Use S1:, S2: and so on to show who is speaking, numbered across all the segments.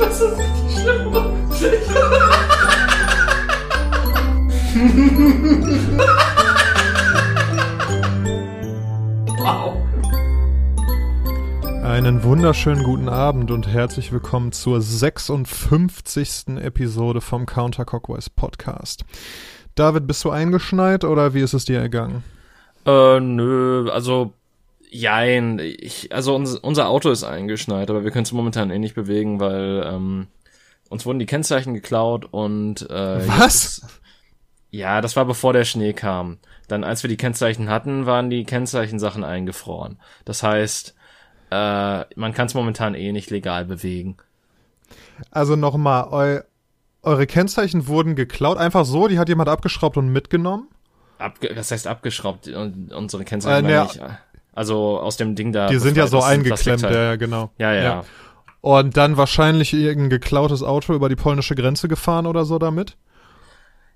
S1: Das ist richtig schlimm. wow.
S2: Einen wunderschönen guten Abend und herzlich willkommen zur 56. Episode vom Counter Cockwise Podcast. David, bist du eingeschneit oder wie ist es dir ergangen?
S1: Äh, nö, also jein, ich, also uns, unser Auto ist eingeschneit, aber wir können es momentan eh nicht bewegen, weil ähm, uns wurden die Kennzeichen geklaut und äh,
S2: Was?
S1: Ist, ja, das war bevor der Schnee kam. Dann, als wir die Kennzeichen hatten, waren die Kennzeichensachen eingefroren. Das heißt, äh, man kann es momentan eh nicht legal bewegen.
S2: Also nochmal, eu eure Kennzeichen wurden geklaut, einfach so, die hat jemand abgeschraubt und mitgenommen?
S1: Abge was heißt abgeschraubt? Und unsere Kennzeichen
S2: Äh, ne,
S1: nicht. Also aus dem Ding da.
S2: Die sind ja so eingeklemmt, ja, ja, genau.
S1: Ja, ja.
S2: Ja. Und dann wahrscheinlich irgendein geklautes Auto über die polnische Grenze gefahren oder so damit?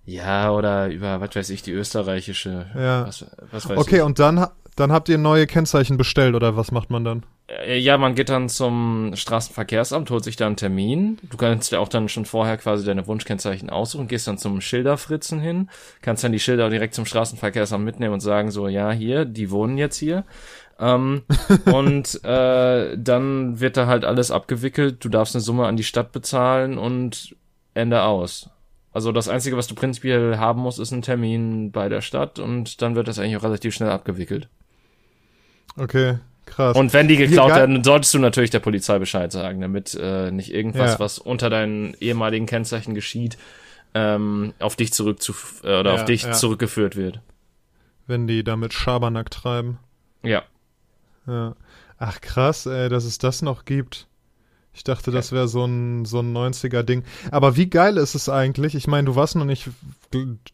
S1: Ja, oder über, was weiß ich, die österreichische.
S2: Ja.
S1: Was, was weiß
S2: Okay,
S1: ich.
S2: und dann, dann habt ihr neue Kennzeichen bestellt oder was macht man dann?
S1: Äh, Ja, man geht dann zum Straßenverkehrsamt, holt sich da einen Termin. Du kannst ja auch dann schon vorher quasi deine Wunschkennzeichen aussuchen, gehst dann zum Schilderfritzen hin, kannst dann die Schilder direkt zum Straßenverkehrsamt mitnehmen und sagen so, ja, hier, die wohnen jetzt hier. Ähm, und äh, dann wird da halt alles abgewickelt. Du darfst eine Summe an die Stadt bezahlen und Ende aus. Also das Einzige, was du prinzipiell haben musst, ist ein Termin bei der Stadt und dann wird das eigentlich auch relativ schnell abgewickelt.
S2: Okay, krass.
S1: Und wenn die geklaut werden, solltest du natürlich der Polizei Bescheid sagen, damit äh, nicht irgendwas,
S2: Ja.
S1: was unter deinen ehemaligen Kennzeichen geschieht, ähm, auf dich zurück zu äh, oder
S2: Ja,
S1: auf dich
S2: ja.
S1: zurückgeführt wird.
S2: wenn die damit Schabernack treiben.
S1: Ja.
S2: Ja. Ach krass, ey, dass es das noch gibt. Ich dachte, das wäre so ein, so ein 90er-Ding. Aber wie geil ist es eigentlich? Ich meine, du warst noch nicht,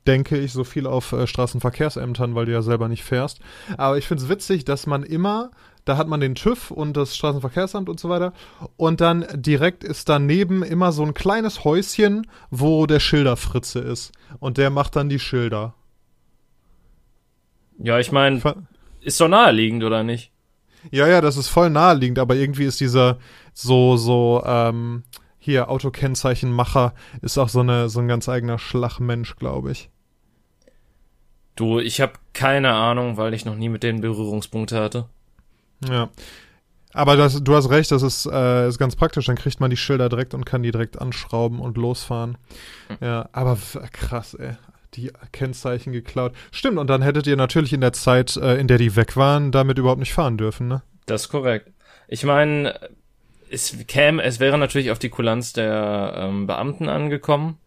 S2: denke ich, so viel auf äh, Straßenverkehrsämtern, weil du ja selber nicht fährst. Aber ich finde es witzig, dass man immer, da hat man den TÜV und das Straßenverkehrsamt und so weiter. Und dann direkt ist daneben immer so ein kleines Häuschen, wo der Schilderfritze ist. Und der macht dann die Schilder.
S1: Ja, ich meine, ist doch naheliegend, oder nicht?
S2: Ja, ja, das ist voll naheliegend, aber irgendwie ist dieser so, so, ähm, hier, Autokennzeichenmacher ist auch so, eine, so ein ganz eigener Schlagmensch, glaube ich.
S1: Du, ich habe keine Ahnung, weil ich noch nie mit denen Berührungspunkte hatte.
S2: Ja. Aber das, du hast recht, das ist, äh, ist ganz praktisch. Dann kriegt man die Schilder direkt und kann die direkt anschrauben und losfahren. Ja, aber krass, ey. Die Kennzeichen geklaut. Stimmt, und dann hättet ihr natürlich in der Zeit, äh, in der die weg waren, damit überhaupt nicht fahren dürfen, ne?
S1: Das ist korrekt. Ich meine, es käme, es wäre natürlich auf die Kulanz der ähm, Beamten angekommen,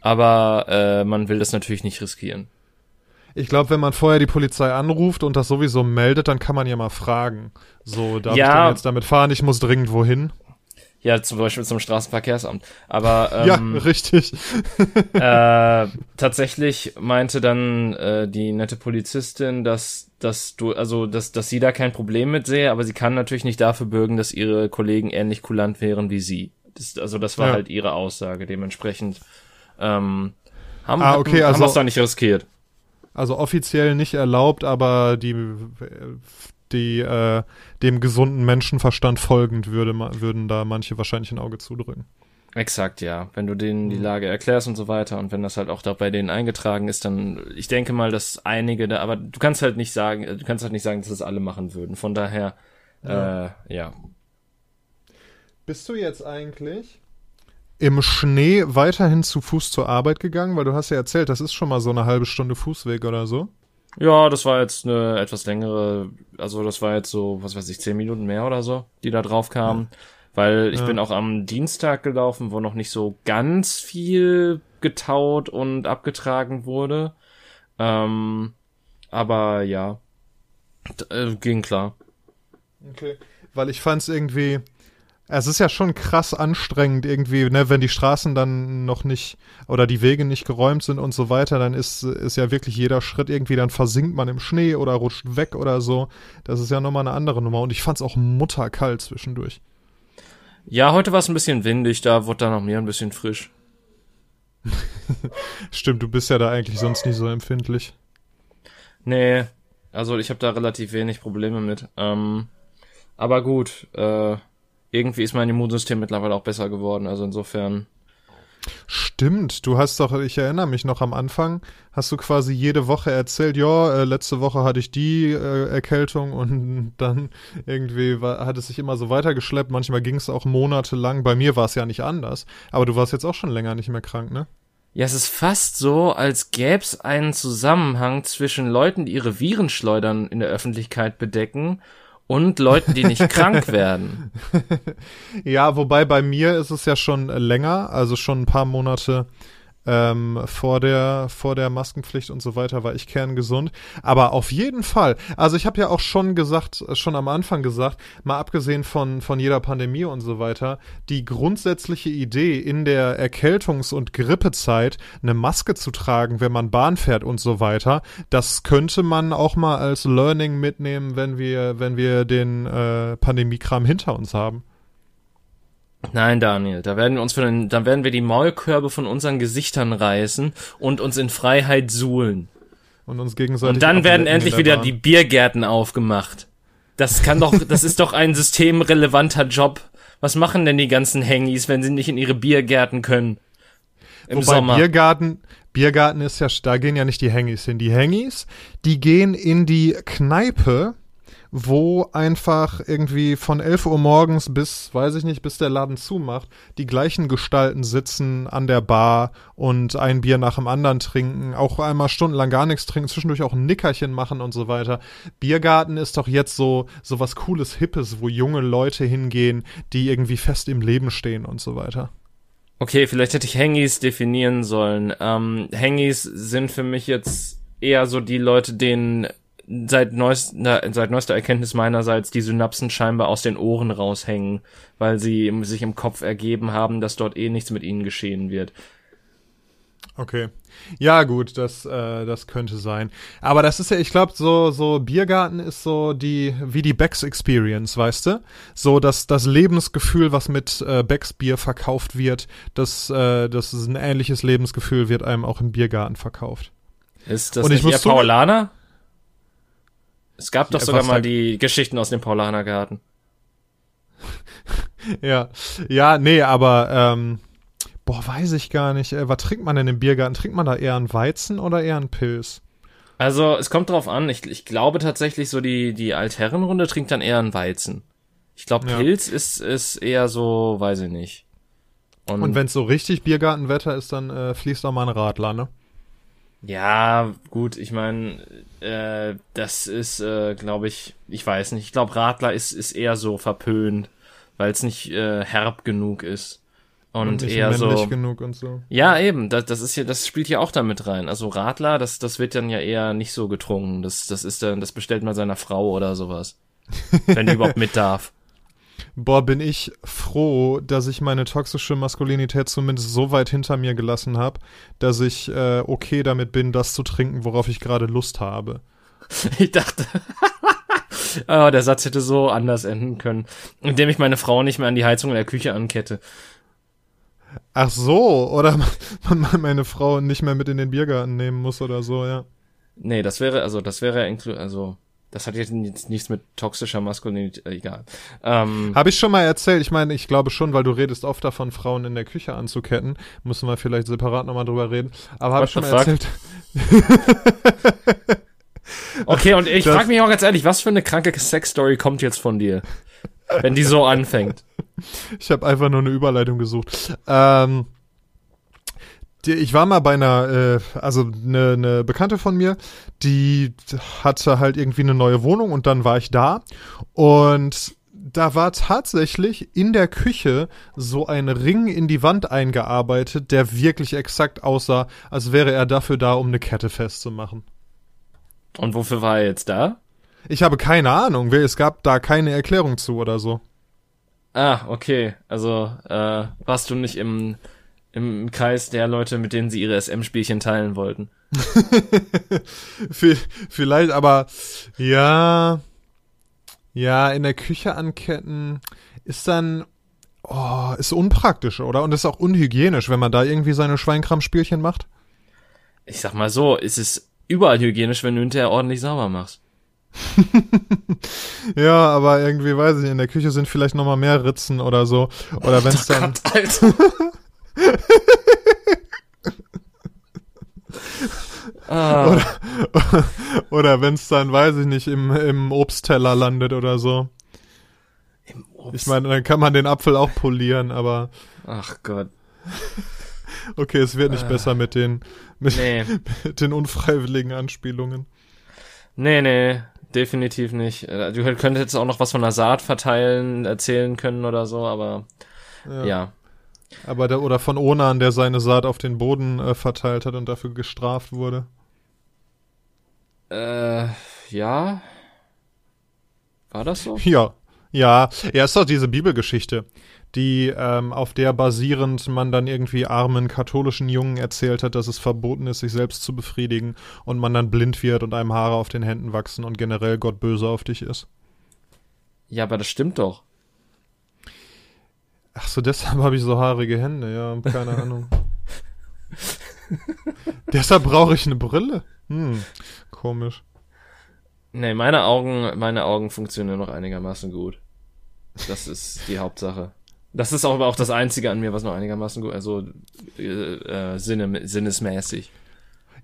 S1: aber äh, man will das natürlich nicht riskieren.
S2: Ich glaube, wenn man vorher die Polizei anruft und das sowieso meldet, dann kann man ja mal fragen. So, darf
S1: Ja.
S2: ich denn jetzt damit fahren? Ich muss dringend wohin.
S1: Ja, zum Beispiel zum Straßenverkehrsamt. Aber
S2: ja,
S1: ähm,
S2: richtig.
S1: äh, tatsächlich meinte dann äh, die nette Polizistin, dass, dass du, also dass, dass sie da kein Problem mit sehe, aber sie kann natürlich nicht dafür bürgen, dass ihre Kollegen ähnlich kulant wären wie sie. Das, also das war
S2: Ja.
S1: halt ihre Aussage. Dementsprechend ähm, haben,
S2: Ah,
S1: hatten-
S2: okay,
S1: haben
S2: also-
S1: wir es da nicht riskiert.
S2: Also offiziell nicht erlaubt, aber die, die äh, dem gesunden Menschenverstand folgend würde, würden da manche wahrscheinlich ein Auge zudrücken.
S1: Exakt, ja. Wenn du denen
S2: Mhm.
S1: die Lage erklärst und so weiter und wenn das halt auch da bei denen eingetragen ist, dann ich denke mal, dass einige da, aber du kannst halt nicht sagen, du kannst halt nicht sagen, dass das alle machen würden. Von daher,
S2: Ja.
S1: äh, ja.
S2: Bist du jetzt eigentlich im Schnee weiterhin zu Fuß zur Arbeit gegangen? Weil du hast ja erzählt, das ist schon mal so eine halbe Stunde Fußweg oder so.
S1: Ja, das war jetzt eine etwas längere, also das war jetzt so, was weiß ich, zehn Minuten mehr oder so, die da drauf kamen. Weil ich
S2: Ja.
S1: bin auch am Dienstag gelaufen, wo noch nicht so ganz viel getaut und abgetragen wurde. Ähm, aber ja, äh, ging klar.
S2: Okay. Weil ich fand es irgendwie, es ist ja schon krass anstrengend irgendwie, ne, wenn die Straßen dann noch nicht oder die Wege nicht geräumt sind und so weiter, dann ist, ist ja wirklich jeder Schritt irgendwie, dann versinkt man im Schnee oder rutscht weg oder so. Das ist ja nochmal eine andere Nummer und ich fand es auch mutterkalt zwischendurch.
S1: Ja, heute war es ein bisschen windig, da wurde dann noch mir ein bisschen frisch.
S2: Stimmt, du bist ja da eigentlich sonst nicht so empfindlich.
S1: Nee, also ich habe da relativ wenig Probleme mit. Ähm, aber gut, äh, irgendwie ist mein Immunsystem mittlerweile auch besser geworden. Also insofern.
S2: Stimmt, du hast doch, ich erinnere mich noch am Anfang, hast du quasi jede Woche erzählt, ja, äh, letzte Woche hatte ich die äh, Erkältung und dann irgendwie war, hat es sich immer so weitergeschleppt. Manchmal ging es auch monatelang. Bei mir war es ja nicht anders. Aber du warst jetzt auch schon länger nicht mehr krank, ne?
S1: Ja, es ist fast so, als gäbe es einen Zusammenhang zwischen Leuten, die ihre Virenschleudern in der Öffentlichkeit bedecken und Leuten, die nicht krank werden.
S2: Ja, wobei bei mir ist es ja schon länger, also schon ein paar Monate ähm, vor der vor der Maskenpflicht und so weiter war ich kerngesund. Aber auf jeden Fall. Also ich habe ja auch schon gesagt, schon am Anfang gesagt, mal abgesehen von von jeder Pandemie und so weiter, die grundsätzliche Idee in der Erkältungs- und Grippezeit eine Maske zu tragen, wenn man Bahn fährt und so weiter, das könnte man auch mal als Learning mitnehmen, wenn wir wenn wir den äh, Pandemiekram hinter uns haben.
S1: Nein, Daniel, da werden wir uns von den, dann werden wir die Maulkörbe von unseren Gesichtern reißen und uns in Freiheit suhlen.
S2: Und uns gegenseitig.
S1: Und dann werden endlich
S2: der
S1: wieder
S2: Bahn.
S1: die Biergärten aufgemacht. Das kann doch, das ist doch ein systemrelevanter Job. Was machen denn die ganzen Hengis, wenn sie nicht in ihre Biergärten können? Im
S2: Wobei
S1: Sommer.
S2: Biergarten, Biergarten ist ja, da gehen ja nicht die Hengis hin. Die Hengis, die gehen in die Kneipe, wo einfach irgendwie von 11 Uhr morgens bis, weiß ich nicht, bis der Laden zumacht, die gleichen Gestalten sitzen an der Bar und ein Bier nach dem anderen trinken, auch einmal stundenlang gar nichts trinken, zwischendurch auch ein Nickerchen machen und so weiter. Biergarten ist doch jetzt so, so was cooles, hippes, wo junge Leute hingehen, die irgendwie fest im Leben stehen und so weiter.
S1: Okay, vielleicht hätte ich Hengis definieren sollen. Ähm, Hengis sind für mich jetzt eher so die Leute, denen seit, neuester, seit neuester Erkenntnis meinerseits die Synapsen scheinbar aus den Ohren raushängen, weil sie sich im Kopf ergeben haben, dass dort eh nichts mit ihnen geschehen wird.
S2: Okay. Ja, gut, das, äh, das könnte sein. Aber das ist ja, ich glaube, so, so Biergarten ist so die, wie die Becks Experience, weißt du? So das, das Lebensgefühl, was mit äh, Becks Bier verkauft wird, das, äh, das ist ein ähnliches Lebensgefühl, wird einem auch im Biergarten verkauft.
S1: Ist das
S2: Und ich
S1: nicht
S2: muss
S1: eher Paulaner? Es gab doch
S2: Ja,
S1: sogar mal die Geschichten aus dem Paulanergarten.
S2: Ja, ja, nee, aber, ähm, boah, weiß ich gar nicht. Äh, was trinkt man denn im Biergarten? Trinkt man da eher einen Weizen oder eher einen Pilz?
S1: Also, es kommt drauf an. Ich, ich glaube tatsächlich, so die, die Altherrenrunde trinkt dann eher einen Weizen. Ich glaube,
S2: Ja.
S1: Pilz ist, ist eher so, weiß ich nicht. Und,
S2: Und wenn es so richtig Biergartenwetter ist, dann äh, fließt auch mal ein Radler, ne?
S1: ja, gut, ich meine, äh, das ist, äh, glaube ich, ich weiß nicht. Ich glaube, Radler ist, ist eher so verpönt, weil es nicht äh, herb genug ist. Und,
S2: nicht
S1: eher so.
S2: genug und so.
S1: Ja, eben, das, das ist ja, das spielt ja auch damit rein. Also Radler, das, das wird dann ja eher nicht so getrunken. Das, das ist dann, das bestellt man seiner Frau oder sowas. Wenn die überhaupt mit darf.
S2: Boah, bin ich froh, dass ich meine toxische Maskulinität zumindest so weit hinter mir gelassen habe, dass ich äh, okay damit bin, das zu trinken, worauf ich gerade Lust habe.
S1: Ich dachte, oh, der Satz hätte so anders enden können, indem ich meine Frau nicht mehr an die Heizung in der Küche ankette.
S2: Ach so, oder man, meine Frau nicht mehr mit in den Biergarten nehmen muss oder so, ja.
S1: Nee, das wäre, also, das wäre, also, das hat jetzt nichts mit toxischer Maskulinität, äh, egal. Ähm,
S2: Habe ich schon mal erzählt. Ich meine, ich glaube schon, weil du redest oft davon, Frauen in der Küche anzuketten. Müssen wir vielleicht separat nochmal drüber reden. Aber habe ich schon mal
S1: fuck?
S2: erzählt.
S1: okay, und ich frage mich auch ganz ehrlich, was für eine kranke Sexstory kommt jetzt von dir? Wenn die so anfängt.
S2: Ich habe einfach nur eine Überleitung gesucht. Ähm, ich war mal bei einer, äh, also eine, eine Bekannte von mir, die hatte halt irgendwie eine neue Wohnung und dann war ich da und da war tatsächlich in der Küche so ein Ring in die Wand eingearbeitet, der wirklich exakt aussah, als wäre er dafür da, um eine Kette festzumachen.
S1: Und wofür war er jetzt da?
S2: Ich habe keine Ahnung, es gab da keine Erklärung zu oder so.
S1: Ah, okay. Also, äh, warst du nicht im, im Kreis der Leute, mit denen sie ihre SM-Spielchen teilen wollten?
S2: Vielleicht, aber ja, ja, in der Küche anketten ist dann, oh, ist unpraktisch, oder? Und ist auch unhygienisch, wenn man da irgendwie seine Schweinkram-Spielchen macht.
S1: Ich sag mal so, es ist überall hygienisch, wenn du hinterher ordentlich sauber machst.
S2: ja, aber irgendwie weiß ich nicht, in der Küche sind vielleicht noch mal mehr Ritzen oder so. Oder wenn es dann.
S1: Gott, Alter. ah,
S2: Oder, oder wenn es dann, weiß ich nicht, im, im Obstteller landet oder so.
S1: im Obst.
S2: Ich meine, dann kann man den Apfel auch polieren, aber
S1: Ach Gott.
S2: okay, es wird nicht
S1: Äh.
S2: besser mit den, mit,
S1: Nee.
S2: mit den unfreiwilligen Anspielungen.
S1: Nee, nee, definitiv nicht. Äh, Du könntest jetzt auch noch was von der Saat verteilen, erzählen können oder so, aber
S2: Ja.
S1: ja.
S2: Aber der, oder von Onan, der seine Saat auf den Boden äh, verteilt hat und dafür gestraft wurde.
S1: Äh, ja. War das so?
S2: Ja. Ja, ja, ist doch diese Bibelgeschichte, die ähm, auf der basierend man dann irgendwie armen katholischen Jungen erzählt hat, dass es verboten ist, sich selbst zu befriedigen und man dann blind wird und einem Haare auf den Händen wachsen und generell Gott böse auf dich ist.
S1: Ja, aber das stimmt doch.
S2: Ach so, deshalb habe ich so haarige Hände, ja, keine Ahnung. deshalb brauche ich eine Brille. Hm, komisch.
S1: Nee, meine Augen, meine Augen funktionieren noch einigermaßen gut. Das ist die Hauptsache. Das ist auch aber auch das Einzige an mir, was noch einigermaßen gut, also äh, äh, sinne, sinnesmäßig.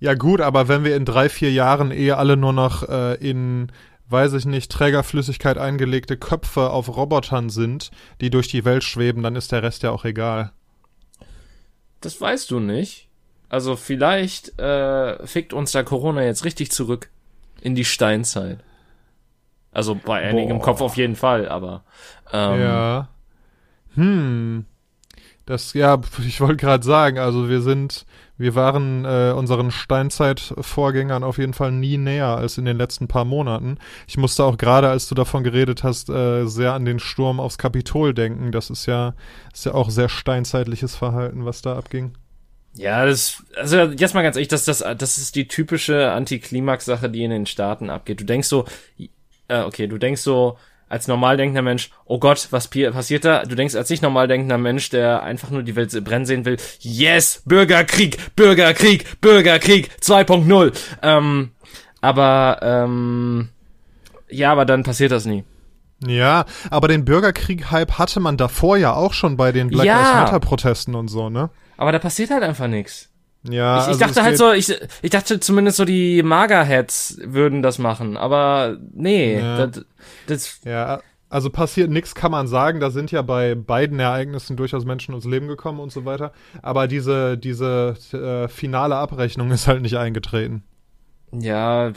S2: Ja gut, aber wenn wir in drei, vier Jahren eh alle nur noch äh, in, weiß ich nicht, Trägerflüssigkeit eingelegte Köpfe auf Robotern sind, die durch die Welt schweben, dann ist der Rest ja auch egal.
S1: Das weißt du nicht. Also vielleicht äh, fickt uns da Corona jetzt richtig zurück in die Steinzeit. Also bei einigen im. Kopf auf jeden Fall, aber ähm,
S2: ja. Hm. Das, ja, ich wollte gerade sagen, also wir sind, wir waren äh, unseren Steinzeit-Vorgängern auf jeden Fall nie näher als in den letzten paar Monaten. Ich musste auch gerade, als du davon geredet hast, äh, sehr an den Sturm aufs Kapitol denken. Das ist ja, ist ja auch sehr steinzeitliches Verhalten, was da abging.
S1: Ja, das, also jetzt mal ganz ehrlich, das, das, das ist die typische Antiklimax-Sache, die in den Staaten abgeht. Du denkst so, äh, okay, du denkst so, als normal denkender Mensch, oh Gott, was passiert da? Du denkst als nicht normal denkender Mensch, der einfach nur die Welt brennen sehen will, yes, Bürgerkrieg, Bürgerkrieg, Bürgerkrieg 2.0. Ähm, aber, ähm, ja, aber dann passiert das nie.
S2: Ja, aber den Bürgerkrieg-Hype hatte man davor ja auch schon bei den Black
S1: Ja.
S2: Lives Matter-Protesten und so, ne?
S1: Aber da passiert halt einfach nichts.
S2: Ja,
S1: Ich, ich
S2: also
S1: dachte halt so, ich, ich dachte zumindest so die Magerheads würden das machen, aber nee,
S2: Ja.
S1: das, das,
S2: Ja, also passiert nichts, kann man sagen. Da sind ja bei beiden Ereignissen durchaus Menschen ums Leben gekommen und so weiter. Aber diese, diese äh, finale Abrechnung ist halt nicht eingetreten.
S1: ja,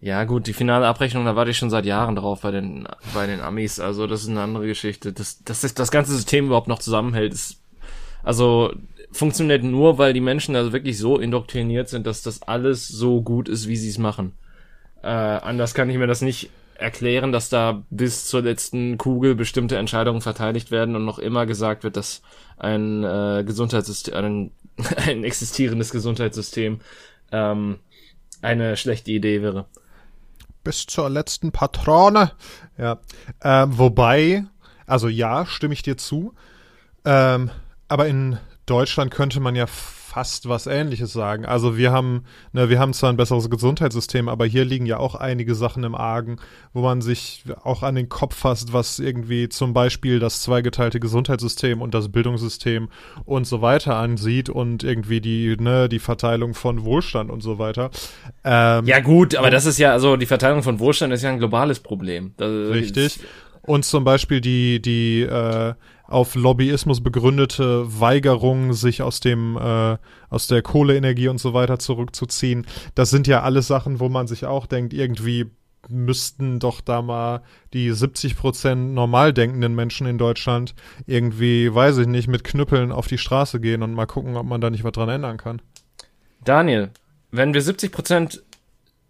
S1: ja gut, die finale Abrechnung, da warte ich schon seit Jahren drauf bei den, bei den Amis, also das ist eine andere Geschichte. Das, dass sich das ganze System überhaupt noch zusammenhält, ist, also funktioniert nur, weil die Menschen also wirklich so indoktriniert sind, dass das alles so gut ist, wie sie es machen. Äh, anders kann ich mir das nicht erklären, dass da bis zur letzten Kugel bestimmte Entscheidungen verteidigt werden und noch immer gesagt wird, dass ein äh, Gesundheitssystem, ein, ein existierendes Gesundheitssystem ähm, eine schlechte Idee wäre.
S2: Bis zur letzten Patrone. Ja. Ähm, wobei, also ja, stimme ich dir zu. Ähm, aber in Deutschland könnte man ja fast was Ähnliches sagen. Also wir haben, ne, wir haben zwar ein besseres Gesundheitssystem, aber hier liegen ja auch einige Sachen im Argen, wo man sich auch an den Kopf fasst, was irgendwie zum Beispiel das zweigeteilte Gesundheitssystem und das Bildungssystem und so weiter ansieht und irgendwie die, ne, die Verteilung von Wohlstand und so weiter. Ähm,
S1: Ja gut, aber das ist ja, also die Verteilung von Wohlstand ist ja ein globales Problem. Das,
S2: Richtig. Und zum Beispiel die, die äh, auf Lobbyismus begründete Weigerung, sich aus dem, äh, aus der Kohleenergie und so weiter zurückzuziehen. Das sind ja alles Sachen, wo man sich auch denkt, irgendwie müssten doch da mal die 70 Prozent normal denkenden Menschen in Deutschland irgendwie, weiß ich nicht, mit Knüppeln auf die Straße gehen und mal gucken, ob man da nicht was dran ändern kann.
S1: Daniel, wenn wir 70%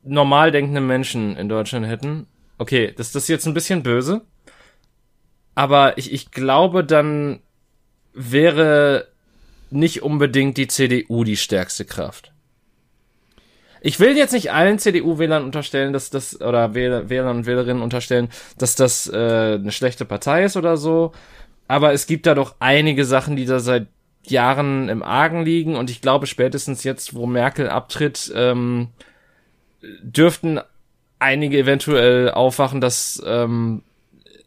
S1: normal denkende Menschen in Deutschland hätten, okay, das, das ist jetzt ein bisschen böse, aber ich, ich glaube, dann wäre nicht unbedingt die CDU die stärkste Kraft. Ich will jetzt nicht allen CDU-Wählern unterstellen, dass das, oder Wähler, Wählern und Wählerinnen unterstellen, dass das äh, eine schlechte Partei ist oder so, aber es gibt da doch einige Sachen, die da seit Jahren im Argen liegen und ich glaube spätestens jetzt, wo Merkel abtritt, ähm, dürften einige eventuell aufwachen, dass ähm,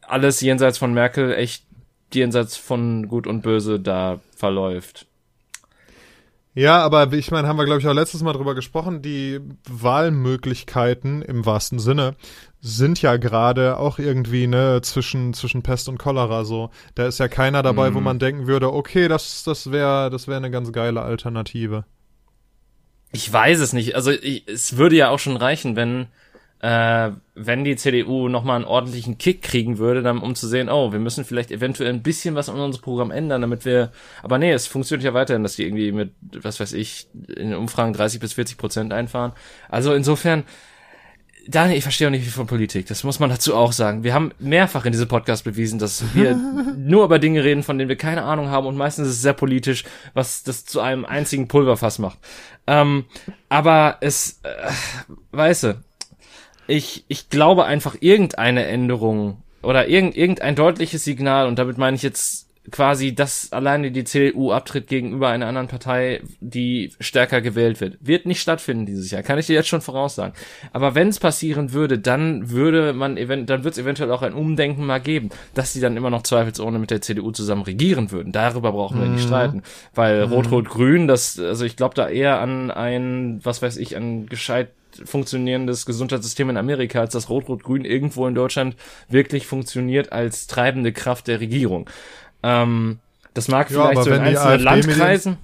S1: alles jenseits von Merkel echt jenseits von Gut und Böse da verläuft.
S2: Ja, aber ich meine, haben wir, glaube ich, auch letztes Mal drüber gesprochen, die Wahlmöglichkeiten im wahrsten Sinne sind ja gerade auch irgendwie, ne, zwischen, zwischen Pest und Cholera so. Da ist ja keiner dabei, mm. wo mhm. man denken würde, okay, das, das wäre das wäre eine ganz geile Alternative.
S1: Ich weiß es nicht. Also ich, es würde ja auch schon reichen, wenn äh, wenn die CDU nochmal einen ordentlichen Kick kriegen würde, dann um zu sehen, oh, wir müssen vielleicht eventuell ein bisschen was an unserem Programm ändern, damit wir, aber nee, es funktioniert ja weiterhin, dass die irgendwie mit, was weiß ich, in den Umfragen 30 bis 40 Prozent einfahren. Also insofern, Daniel, ich verstehe auch nicht viel von Politik. Das muss man dazu auch sagen. Wir haben mehrfach in diesem Podcast bewiesen, dass wir nur über Dinge reden, von denen wir keine Ahnung haben und meistens ist es sehr politisch, was das zu einem einzigen Pulverfass macht. Ähm, aber es, äh, weißt du, ich, ich glaube einfach irgendeine Änderung oder irgend, irgendein deutliches Signal, und damit meine ich jetzt quasi, dass alleine die CDU abtritt gegenüber einer anderen Partei, die stärker gewählt wird. Wird nicht stattfinden dieses Jahr, kann ich dir jetzt schon voraussagen. Aber wenn es passieren würde, dann würde man event dann wird es eventuell auch ein Umdenken mal geben, dass sie dann immer noch zweifelsohne mit der CDU zusammen regieren würden. Darüber brauchen wir nicht mhm. streiten, weil mhm. Rot-Rot-Grün, das also ich glaube da eher an ein, was weiß ich, an gescheit funktionierendes Gesundheitssystem in Amerika, als das Rot-Rot-Grün irgendwo in Deutschland wirklich funktioniert als treibende Kraft der Regierung. Ähm, das mag ja, vielleicht so in einzelnen Landkreisen.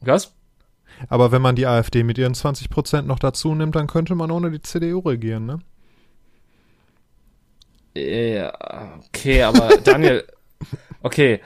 S1: Was?
S2: Aber wenn man die AfD mit ihren 20 Prozent noch dazu nimmt, dann könnte man ohne die CDU regieren, ne?
S1: Ja, okay, aber Daniel, okay,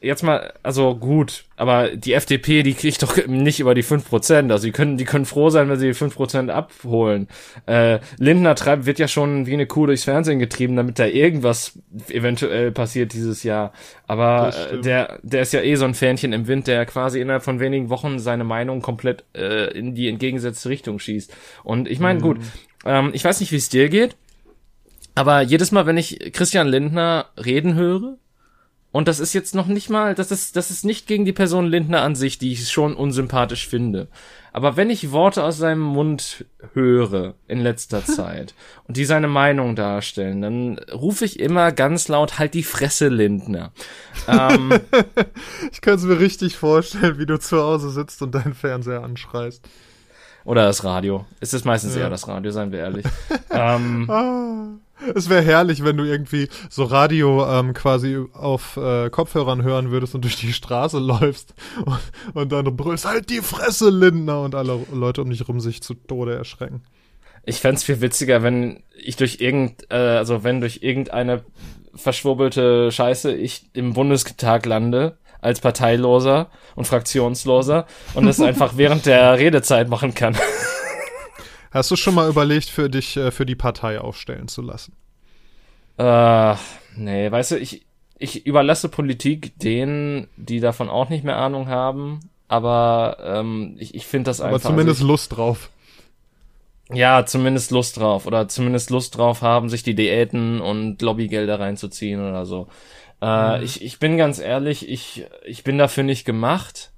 S1: jetzt mal, also gut, aber die FDP, die kriegt doch nicht über die 5%. Also die können, die können froh sein, wenn sie die 5% abholen. Äh, Lindner treibt, wird ja schon wie eine Kuh durchs Fernsehen getrieben, damit da irgendwas eventuell passiert dieses Jahr. Aber äh, der, der ist ja eh so ein Fähnchen im Wind, der quasi innerhalb von wenigen Wochen seine Meinung komplett äh, in die entgegengesetzte Richtung schießt. Und ich meine, mhm. gut, ähm, ich weiß nicht, wie es dir geht, aber jedes Mal, wenn ich Christian Lindner reden höre, und das ist jetzt noch nicht mal, das ist, das ist nicht gegen die Person Lindner an sich, die ich schon unsympathisch finde. Aber wenn ich Worte aus seinem Mund höre in letzter Zeit und die seine Meinung darstellen, dann rufe ich immer ganz laut halt die Fresse Lindner.
S2: Ähm, ich kann es mir richtig vorstellen, wie du zu Hause sitzt und deinen Fernseher anschreist.
S1: Oder das Radio. Es ist meistens ja. eher das Radio, seien wir ehrlich. ähm,
S2: ah. Es wäre herrlich, wenn du irgendwie so Radio ähm, quasi auf äh, Kopfhörern hören würdest und durch die Straße läufst und, und dann brüllst, halt die Fresse, Lindner, und alle Leute um dich rum sich zu Tode erschrecken.
S1: Ich fände viel witziger, wenn ich durch irgend, äh, also wenn durch irgendeine verschwurbelte Scheiße ich im Bundestag lande als Parteiloser und Fraktionsloser und es einfach während der Redezeit machen kann.
S2: Hast du schon mal überlegt, für dich äh, für die Partei aufstellen zu lassen?
S1: Äh, nee, weißt du, ich, ich überlasse Politik denen, die davon auch nicht mehr Ahnung haben, aber ähm, ich, ich finde das einfach.
S2: Aber zumindest also ich, Lust drauf.
S1: Ja, zumindest Lust drauf. Oder zumindest Lust drauf haben, sich die Diäten und Lobbygelder reinzuziehen oder so. Äh, mhm. ich, ich bin ganz ehrlich, ich, ich bin dafür nicht gemacht.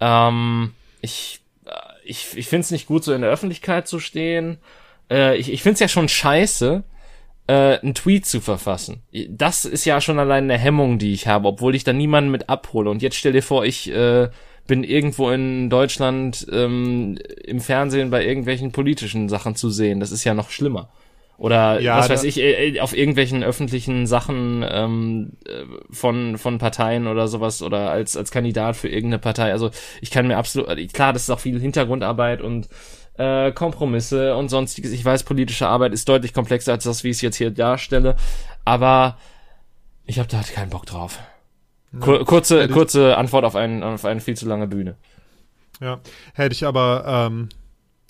S1: Ähm, ich ich, ich finde es nicht gut, so in der Öffentlichkeit zu stehen. Äh, ich ich finde es ja schon scheiße, äh, einen Tweet zu verfassen. Das ist ja schon allein eine Hemmung, die ich habe, obwohl ich da niemanden mit abhole. Und jetzt stell dir vor, ich äh, bin irgendwo in Deutschland ähm, im Fernsehen bei irgendwelchen politischen Sachen zu sehen. Das ist ja noch schlimmer. Oder ja, was weiß ich, äh, auf irgendwelchen öffentlichen Sachen ähm, äh, von, von Parteien oder sowas oder als, als Kandidat für irgendeine Partei. Also ich kann mir absolut, äh, klar, das ist auch viel Hintergrundarbeit und äh, Kompromisse und sonstiges. Ich weiß, politische Arbeit ist deutlich komplexer als das, wie ich es jetzt hier darstelle. Aber ich habe da halt keinen Bock drauf. Kur kurze, kurze Antwort auf, einen, auf eine viel zu lange Bühne.
S2: Ja, hätte ich aber ähm,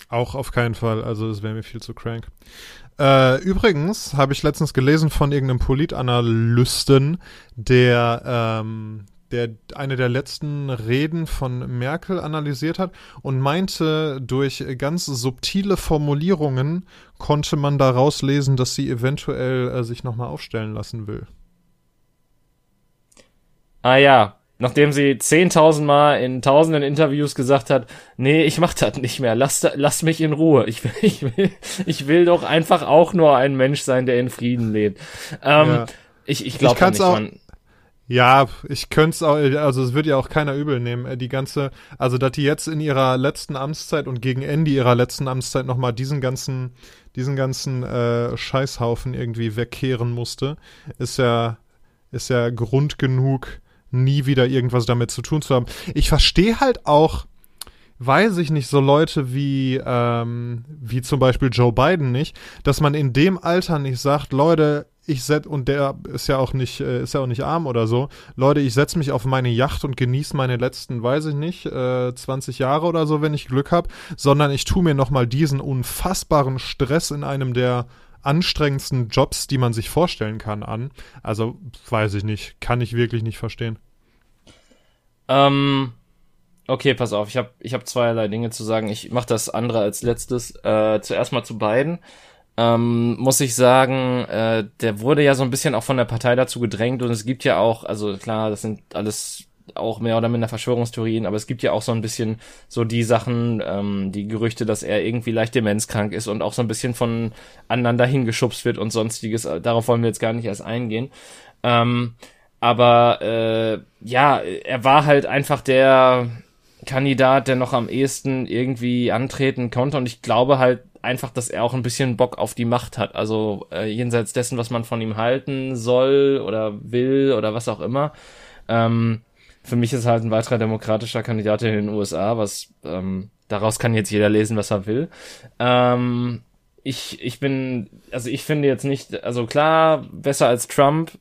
S2: auch auf keinen Fall. Also es wäre mir viel zu crank. Äh, übrigens habe ich letztens gelesen von irgendeinem Politanalysten, der, ähm, der eine der letzten Reden von Merkel analysiert hat und meinte, durch ganz subtile Formulierungen konnte man daraus lesen, dass sie eventuell äh, sich nochmal aufstellen lassen will.
S1: Ah ja, nachdem sie 10.000 Mal in tausenden Interviews gesagt hat, nee, ich mach das nicht mehr, lass, lass mich in Ruhe. Ich will, ich will, ich will doch einfach auch nur ein Mensch sein, der in Frieden lebt. Ähm, ja. Ich, ich glaube nicht,
S2: auch, man, ja, ich könnte es auch, also es wird ja auch keiner übel nehmen. Äh, die ganze, also dass die jetzt in ihrer letzten Amtszeit und gegen Ende ihrer letzten Amtszeit nochmal diesen ganzen, diesen ganzen äh, Scheißhaufen irgendwie wegkehren musste, ist ja, ist ja Grund genug, nie wieder irgendwas damit zu tun zu haben. Ich verstehe halt auch, weiß ich nicht, so Leute wie, ähm, wie zum Beispiel Joe Biden nicht, dass man in dem Alter nicht sagt, Leute, ich setz, und der ist ja auch nicht, äh, ist ja auch nicht arm oder so. Leute, ich setze mich auf meine Yacht und genieße meine letzten, weiß ich nicht, äh, 20 Jahre oder so, wenn ich Glück habe, sondern ich tue mir nochmal diesen unfassbaren Stress in einem der anstrengendsten Jobs, die man sich vorstellen kann, an. Also, weiß ich nicht, kann ich wirklich nicht verstehen.
S1: Ähm, okay, pass auf, ich habe ich hab zweierlei Dinge zu sagen. Ich mache das andere als letztes. Äh, zuerst mal zu beiden ähm, muss ich sagen, äh, der wurde ja so ein bisschen auch von der Partei dazu gedrängt und es gibt ja auch, also klar, das sind alles auch mehr oder minder Verschwörungstheorien, aber es gibt ja auch so ein bisschen so die Sachen, ähm, die Gerüchte, dass er irgendwie leicht demenzkrank ist und auch so ein bisschen von anderen dahin geschubst wird und sonstiges. Darauf wollen wir jetzt gar nicht erst eingehen. Ähm, aber äh, ja, er war halt einfach der Kandidat, der noch am ehesten irgendwie antreten konnte und ich glaube halt einfach, dass er auch ein bisschen Bock auf die Macht hat. Also äh, jenseits dessen, was man von ihm halten soll oder will oder was auch immer. Ähm, für mich ist halt ein weiterer demokratischer Kandidat in den USA, was ähm, daraus kann jetzt jeder lesen, was er will. Ähm, ich, ich bin, also ich finde jetzt nicht, also klar, besser als Trump.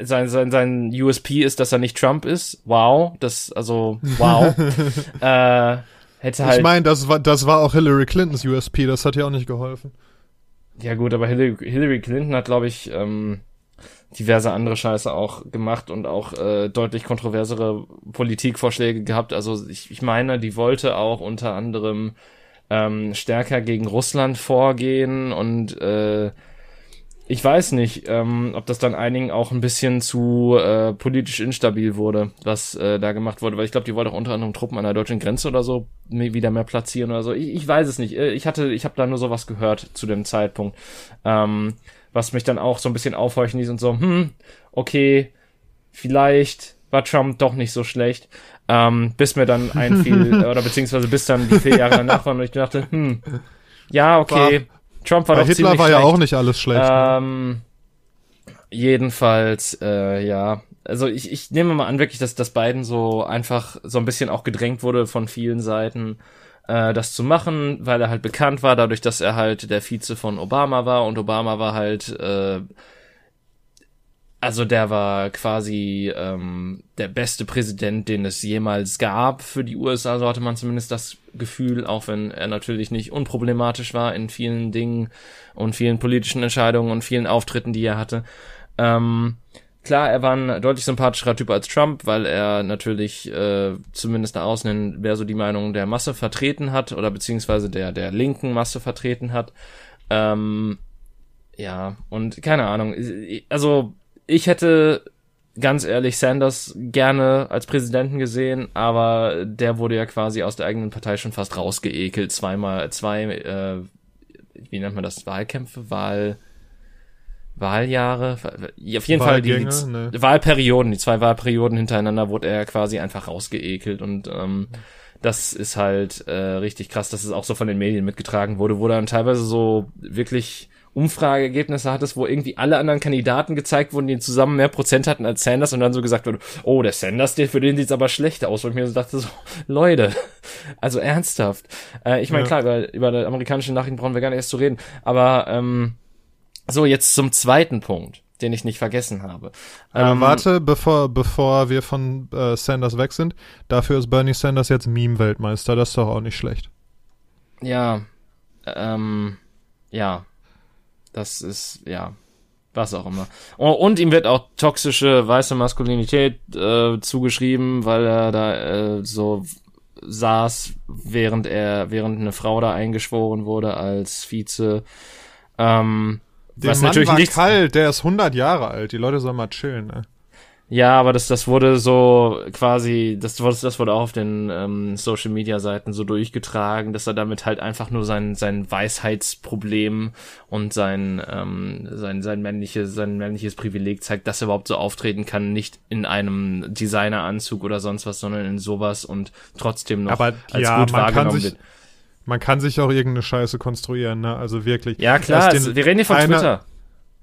S1: Sein, sein, sein USP ist, dass er nicht Trump ist. Wow. Das, also, wow. äh, hätte halt.
S2: Ich meine, das war, das war auch Hillary Clintons USP, das hat ja auch nicht geholfen.
S1: Ja, gut, aber Hillary, Hillary Clinton hat, glaube ich, ähm, diverse andere Scheiße auch gemacht und auch äh, deutlich kontroversere Politikvorschläge gehabt. Also ich, ich meine, die wollte auch unter anderem ähm, stärker gegen Russland vorgehen und äh, ich weiß nicht, ähm, ob das dann einigen auch ein bisschen zu äh, politisch instabil wurde, was äh, da gemacht wurde, weil ich glaube, die wollte auch unter anderem Truppen an der deutschen Grenze oder so wieder mehr platzieren oder so. Ich, ich weiß es nicht. Äh, ich hatte, ich habe da nur sowas gehört zu dem Zeitpunkt, ähm, was mich dann auch so ein bisschen aufhorchen ließ und so, hm, okay, vielleicht war Trump doch nicht so schlecht, ähm, bis mir dann einfiel oder beziehungsweise bis dann die vier Jahre danach waren und ich dachte, hm, ja, okay. War Trump war doch Hitler
S2: war
S1: schlecht.
S2: ja auch nicht alles schlecht.
S1: Ne? Ähm? Jedenfalls, äh, ja. Also ich, ich nehme mal an, wirklich, dass, dass Biden so einfach so ein bisschen auch gedrängt wurde von vielen Seiten, äh, das zu machen, weil er halt bekannt war, dadurch, dass er halt der Vize von Obama war und Obama war halt äh, also der war quasi ähm, der beste Präsident, den es jemals gab für die USA, so hatte man zumindest das Gefühl, auch wenn er natürlich nicht unproblematisch war in vielen Dingen und vielen politischen Entscheidungen und vielen Auftritten, die er hatte. Ähm, klar, er war ein deutlich sympathischerer Typ als Trump, weil er natürlich äh, zumindest nach außen hin mehr so die Meinung der Masse vertreten hat oder beziehungsweise der der linken Masse vertreten hat. Ähm, ja, und keine Ahnung, also ich hätte ganz ehrlich Sanders gerne als Präsidenten gesehen, aber der wurde ja quasi aus der eigenen Partei schon fast rausgeekelt. Zweimal, zwei, äh, wie nennt man das? Wahlkämpfe, Wahl, Wahljahre, auf jeden Fall die, die ne. Wahlperioden, die zwei Wahlperioden hintereinander wurde er quasi einfach rausgeekelt und ähm, das ist halt äh, richtig krass, dass es auch so von den Medien mitgetragen wurde, wo dann teilweise so wirklich Umfrageergebnisse hattest, wo irgendwie alle anderen Kandidaten gezeigt wurden, die zusammen mehr Prozent hatten als Sanders und dann so gesagt wurde, oh, der Sanders, der, für den sieht's aber schlechter aus. Und ich mir so dachte so, Leute, also ernsthaft. Äh, ich meine, ja. klar, über, über die amerikanische Nachrichten brauchen wir gar nicht erst zu reden, aber ähm, so, jetzt zum zweiten Punkt den ich nicht vergessen habe.
S2: Ähm, warte, bevor, bevor wir von äh, Sanders weg sind, dafür ist Bernie Sanders jetzt Meme-Weltmeister, das ist doch auch nicht schlecht.
S1: Ja, ähm, ja, das ist, ja, was auch immer. Und, und ihm wird auch toxische weiße Maskulinität äh, zugeschrieben, weil er da äh, so saß, während er, während eine Frau da eingeschworen wurde als Vize. Ähm,
S2: der was Mann natürlich war nicht kalt, der ist 100 Jahre alt. Die Leute sollen mal chillen, ne?
S1: Ja, aber das, das wurde so quasi, das, wurde das wurde auch auf den ähm, Social Media Seiten so durchgetragen, dass er damit halt einfach nur sein, sein Weisheitsproblem und sein, ähm, sein, sein männliches, sein männliches Privileg zeigt, dass er überhaupt so auftreten kann, nicht in einem Designeranzug oder sonst was, sondern in sowas und trotzdem noch
S2: aber,
S1: als
S2: ja,
S1: gut wahrgenommen wird.
S2: Man kann sich auch irgendeine Scheiße konstruieren, ne? Also wirklich.
S1: Ja, klar, also, wir reden hier von
S2: einer-
S1: Twitter.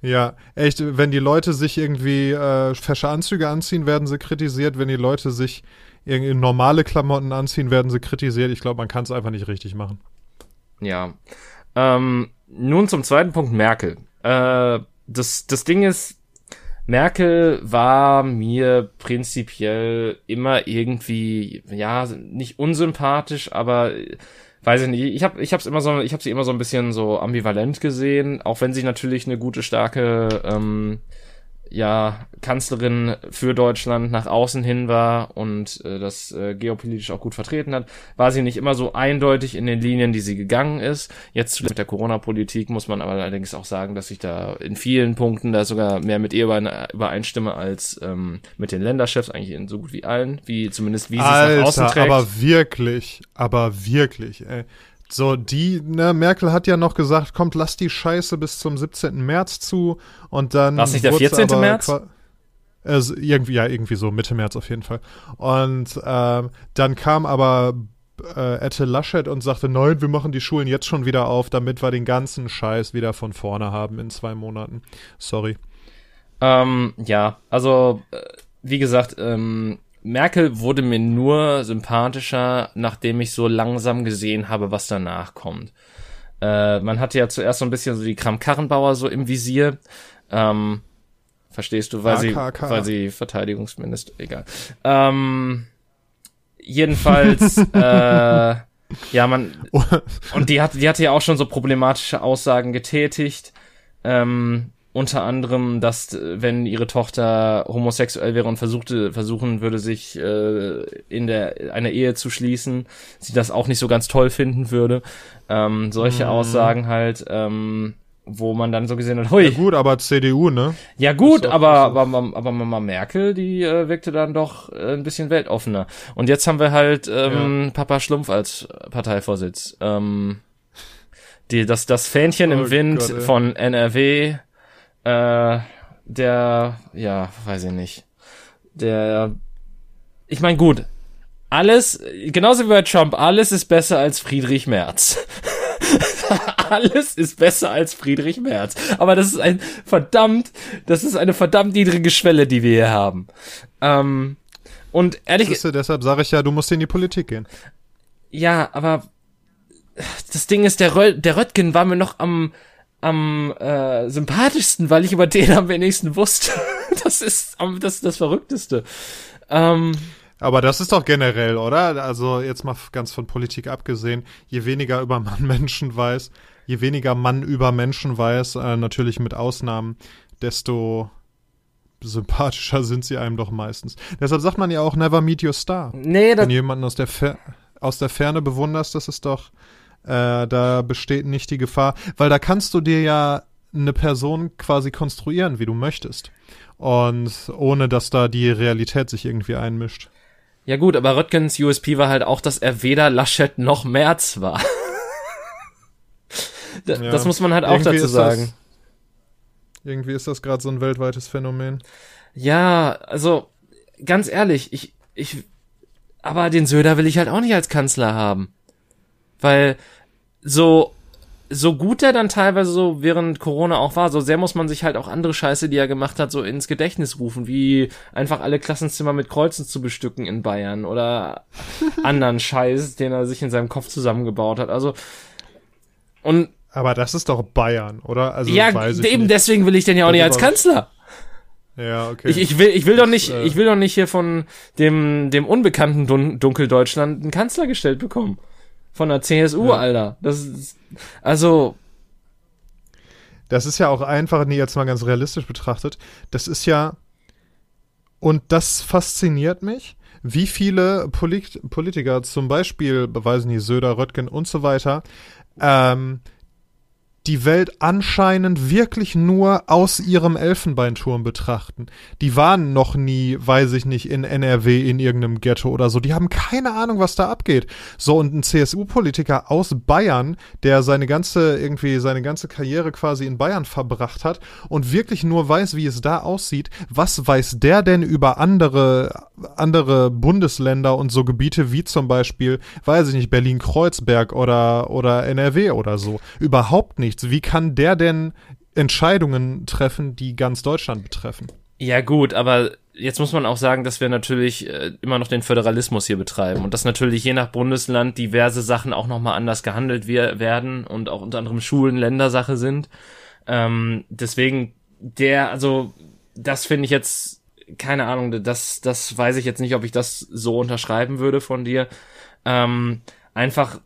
S2: Ja, echt, wenn die Leute sich irgendwie äh, fesche Anzüge anziehen, werden sie kritisiert. Wenn die Leute sich irgendwie normale Klamotten anziehen, werden sie kritisiert. Ich glaube, man kann es einfach nicht richtig machen.
S1: Ja. Ähm, nun zum zweiten Punkt Merkel. Äh, das, das Ding ist, Merkel war mir prinzipiell immer irgendwie, ja, nicht unsympathisch, aber weiß ich nicht. Ich habe ich hab's immer so, ich habe sie immer so ein bisschen so ambivalent gesehen, auch wenn sie natürlich eine gute, starke ähm, ja, Kanzlerin für Deutschland nach außen hin war und äh, das äh, geopolitisch auch gut vertreten hat, war sie nicht immer so eindeutig in den Linien, die sie gegangen ist. Jetzt mit der Corona-Politik muss man aber allerdings auch sagen, dass ich da in vielen Punkten da sogar mehr mit ihr überein- übereinstimme als ähm, mit den Länderchefs, eigentlich in so gut wie allen, wie zumindest wie sie es nach außen trägt.
S2: aber wirklich, aber wirklich, ey. So, die, ne, Merkel hat ja noch gesagt, kommt, lass die Scheiße bis zum 17. März zu und dann.
S1: War's nicht der
S2: wurd's
S1: 14.
S2: aber
S1: März?
S2: Also irgendwie, ja, irgendwie so, Mitte März auf jeden Fall. Und ähm, dann kam aber äh, Ette Laschet und sagte, nein, wir machen die Schulen jetzt schon wieder auf, damit wir den ganzen Scheiß wieder von vorne haben in zwei Monaten. Sorry.
S1: Ähm, ja, also äh, wie gesagt, ähm, Merkel wurde mir nur sympathischer, nachdem ich so langsam gesehen habe, was danach kommt. Äh, man hatte ja zuerst so ein bisschen so die Kram-Karrenbauer so im Visier. Ähm, verstehst du, weil sie, weil sie Verteidigungsminister, egal. Ähm, jedenfalls, äh, ja, man, und die hat, die hatte ja auch schon so problematische Aussagen getätigt. Ähm, unter anderem, dass äh, wenn ihre Tochter homosexuell wäre und versuchte, versuchen würde, sich äh, in der einer Ehe zu schließen, sie das auch nicht so ganz toll finden würde. Ähm, solche
S2: Mhm.
S1: Aussagen halt, ähm, wo man dann so gesehen hat, hui,
S2: Ja, gut, aber CDU, ne?
S1: ja gut, aber, aber, aber, aber Mama Merkel, die äh, wirkte dann doch äh, ein bisschen weltoffener. Und jetzt haben wir halt ähm, Papa Schlumpf als Parteivorsitz. Ähm, die, das, das Fähnchen
S2: Oh
S1: im Wind
S2: Gott,
S1: von NRW, äh, der, ja, weiß ich nicht. Der, ich meine, gut, alles, genauso wie bei Trump, alles ist besser als Friedrich Merz. alles ist besser als Friedrich Merz. Aber das ist ein verdammt, das ist eine verdammt niedrige Schwelle, die wir hier haben. Ähm, und ehrlich,
S2: du, deshalb sage ich ja, du musst in die Politik gehen.
S1: ja, aber das Ding ist, der, Rö der Röttgen war mir noch am, am äh, sympathischsten, weil ich über den am wenigsten wusste. das ist das, ist das Verrückteste. Ähm,
S2: Aber das ist doch generell, oder? Also jetzt mal ganz von Politik abgesehen, je weniger über man Menschen weiß, je weniger man über Menschen weiß, äh, natürlich mit Ausnahmen, desto sympathischer sind sie einem doch meistens. Deshalb sagt man ja auch never meet your star.
S1: nee, das,
S2: Wenn du jemanden aus der, Fer aus der Ferne bewunderst, das ist doch, äh, da besteht nicht die Gefahr, weil da kannst du dir ja eine Person quasi konstruieren, wie du möchtest. Und ohne dass da die Realität sich irgendwie einmischt.
S1: ja gut, aber Röttgens USP war halt auch, dass er weder Laschet noch Merz war. Da-
S2: Ja.
S1: Das muss man halt auch
S2: Irgendwie
S1: dazu
S2: ist das-
S1: sagen.
S2: Irgendwie ist das gerade so ein weltweites Phänomen.
S1: Ja, also ganz ehrlich, ich ich aber den Söder will ich halt auch nicht als Kanzler haben. Weil so so gut er dann teilweise so während Corona auch war, so sehr muss man sich halt auch andere Scheiße, die er gemacht hat, so ins Gedächtnis rufen, wie einfach alle Klassenzimmer mit Kreuzen zu bestücken in Bayern oder anderen Scheiß, den er sich in seinem Kopf zusammengebaut hat. Also und
S2: Aber das ist doch Bayern, oder? Also
S1: ja, eben
S2: nicht.
S1: deswegen will ich den ja auch nicht als Kanzler.
S2: Ja, okay.
S1: Ich, ich will, ich will doch nicht,
S2: äh,
S1: ich will doch nicht hier von dem, dem unbekannten Dun Dunkeldeutschland einen Kanzler gestellt bekommen. Von der CSU,
S2: Ja.
S1: Alter. Das ist, also,
S2: Das ist ja auch einfach, nee, jetzt mal ganz realistisch betrachtet, das ist ja, und das fasziniert mich, wie viele Polit Politiker, zum Beispiel, beweisen die Söder, Röttgen und so weiter, ähm, die Welt anscheinend wirklich nur aus ihrem Elfenbeinturm betrachten. Die waren noch nie, weiß ich nicht, in NRW in irgendeinem Ghetto oder so. Die haben keine Ahnung, was da abgeht. So, und ein CSU-Politiker aus Bayern, der seine ganze, irgendwie seine ganze Karriere quasi in Bayern verbracht hat und wirklich nur weiß, wie es da aussieht, was weiß der denn über andere, andere Bundesländer und so Gebiete wie zum Beispiel, weiß ich nicht, Berlin-Kreuzberg oder, oder NRW oder so? Überhaupt nichts. Wie kann der denn Entscheidungen treffen, die ganz Deutschland betreffen?
S1: Ja gut, aber jetzt muss man auch sagen, dass wir natürlich äh, immer noch den Föderalismus hier betreiben und dass natürlich je nach Bundesland diverse Sachen auch nochmal anders gehandelt wir werden und auch unter anderem Schulen Ländersache sind. Ähm, deswegen der, also das finde ich jetzt, keine Ahnung, das, das weiß ich jetzt nicht, ob ich das so unterschreiben würde von dir. Ähm, einfach,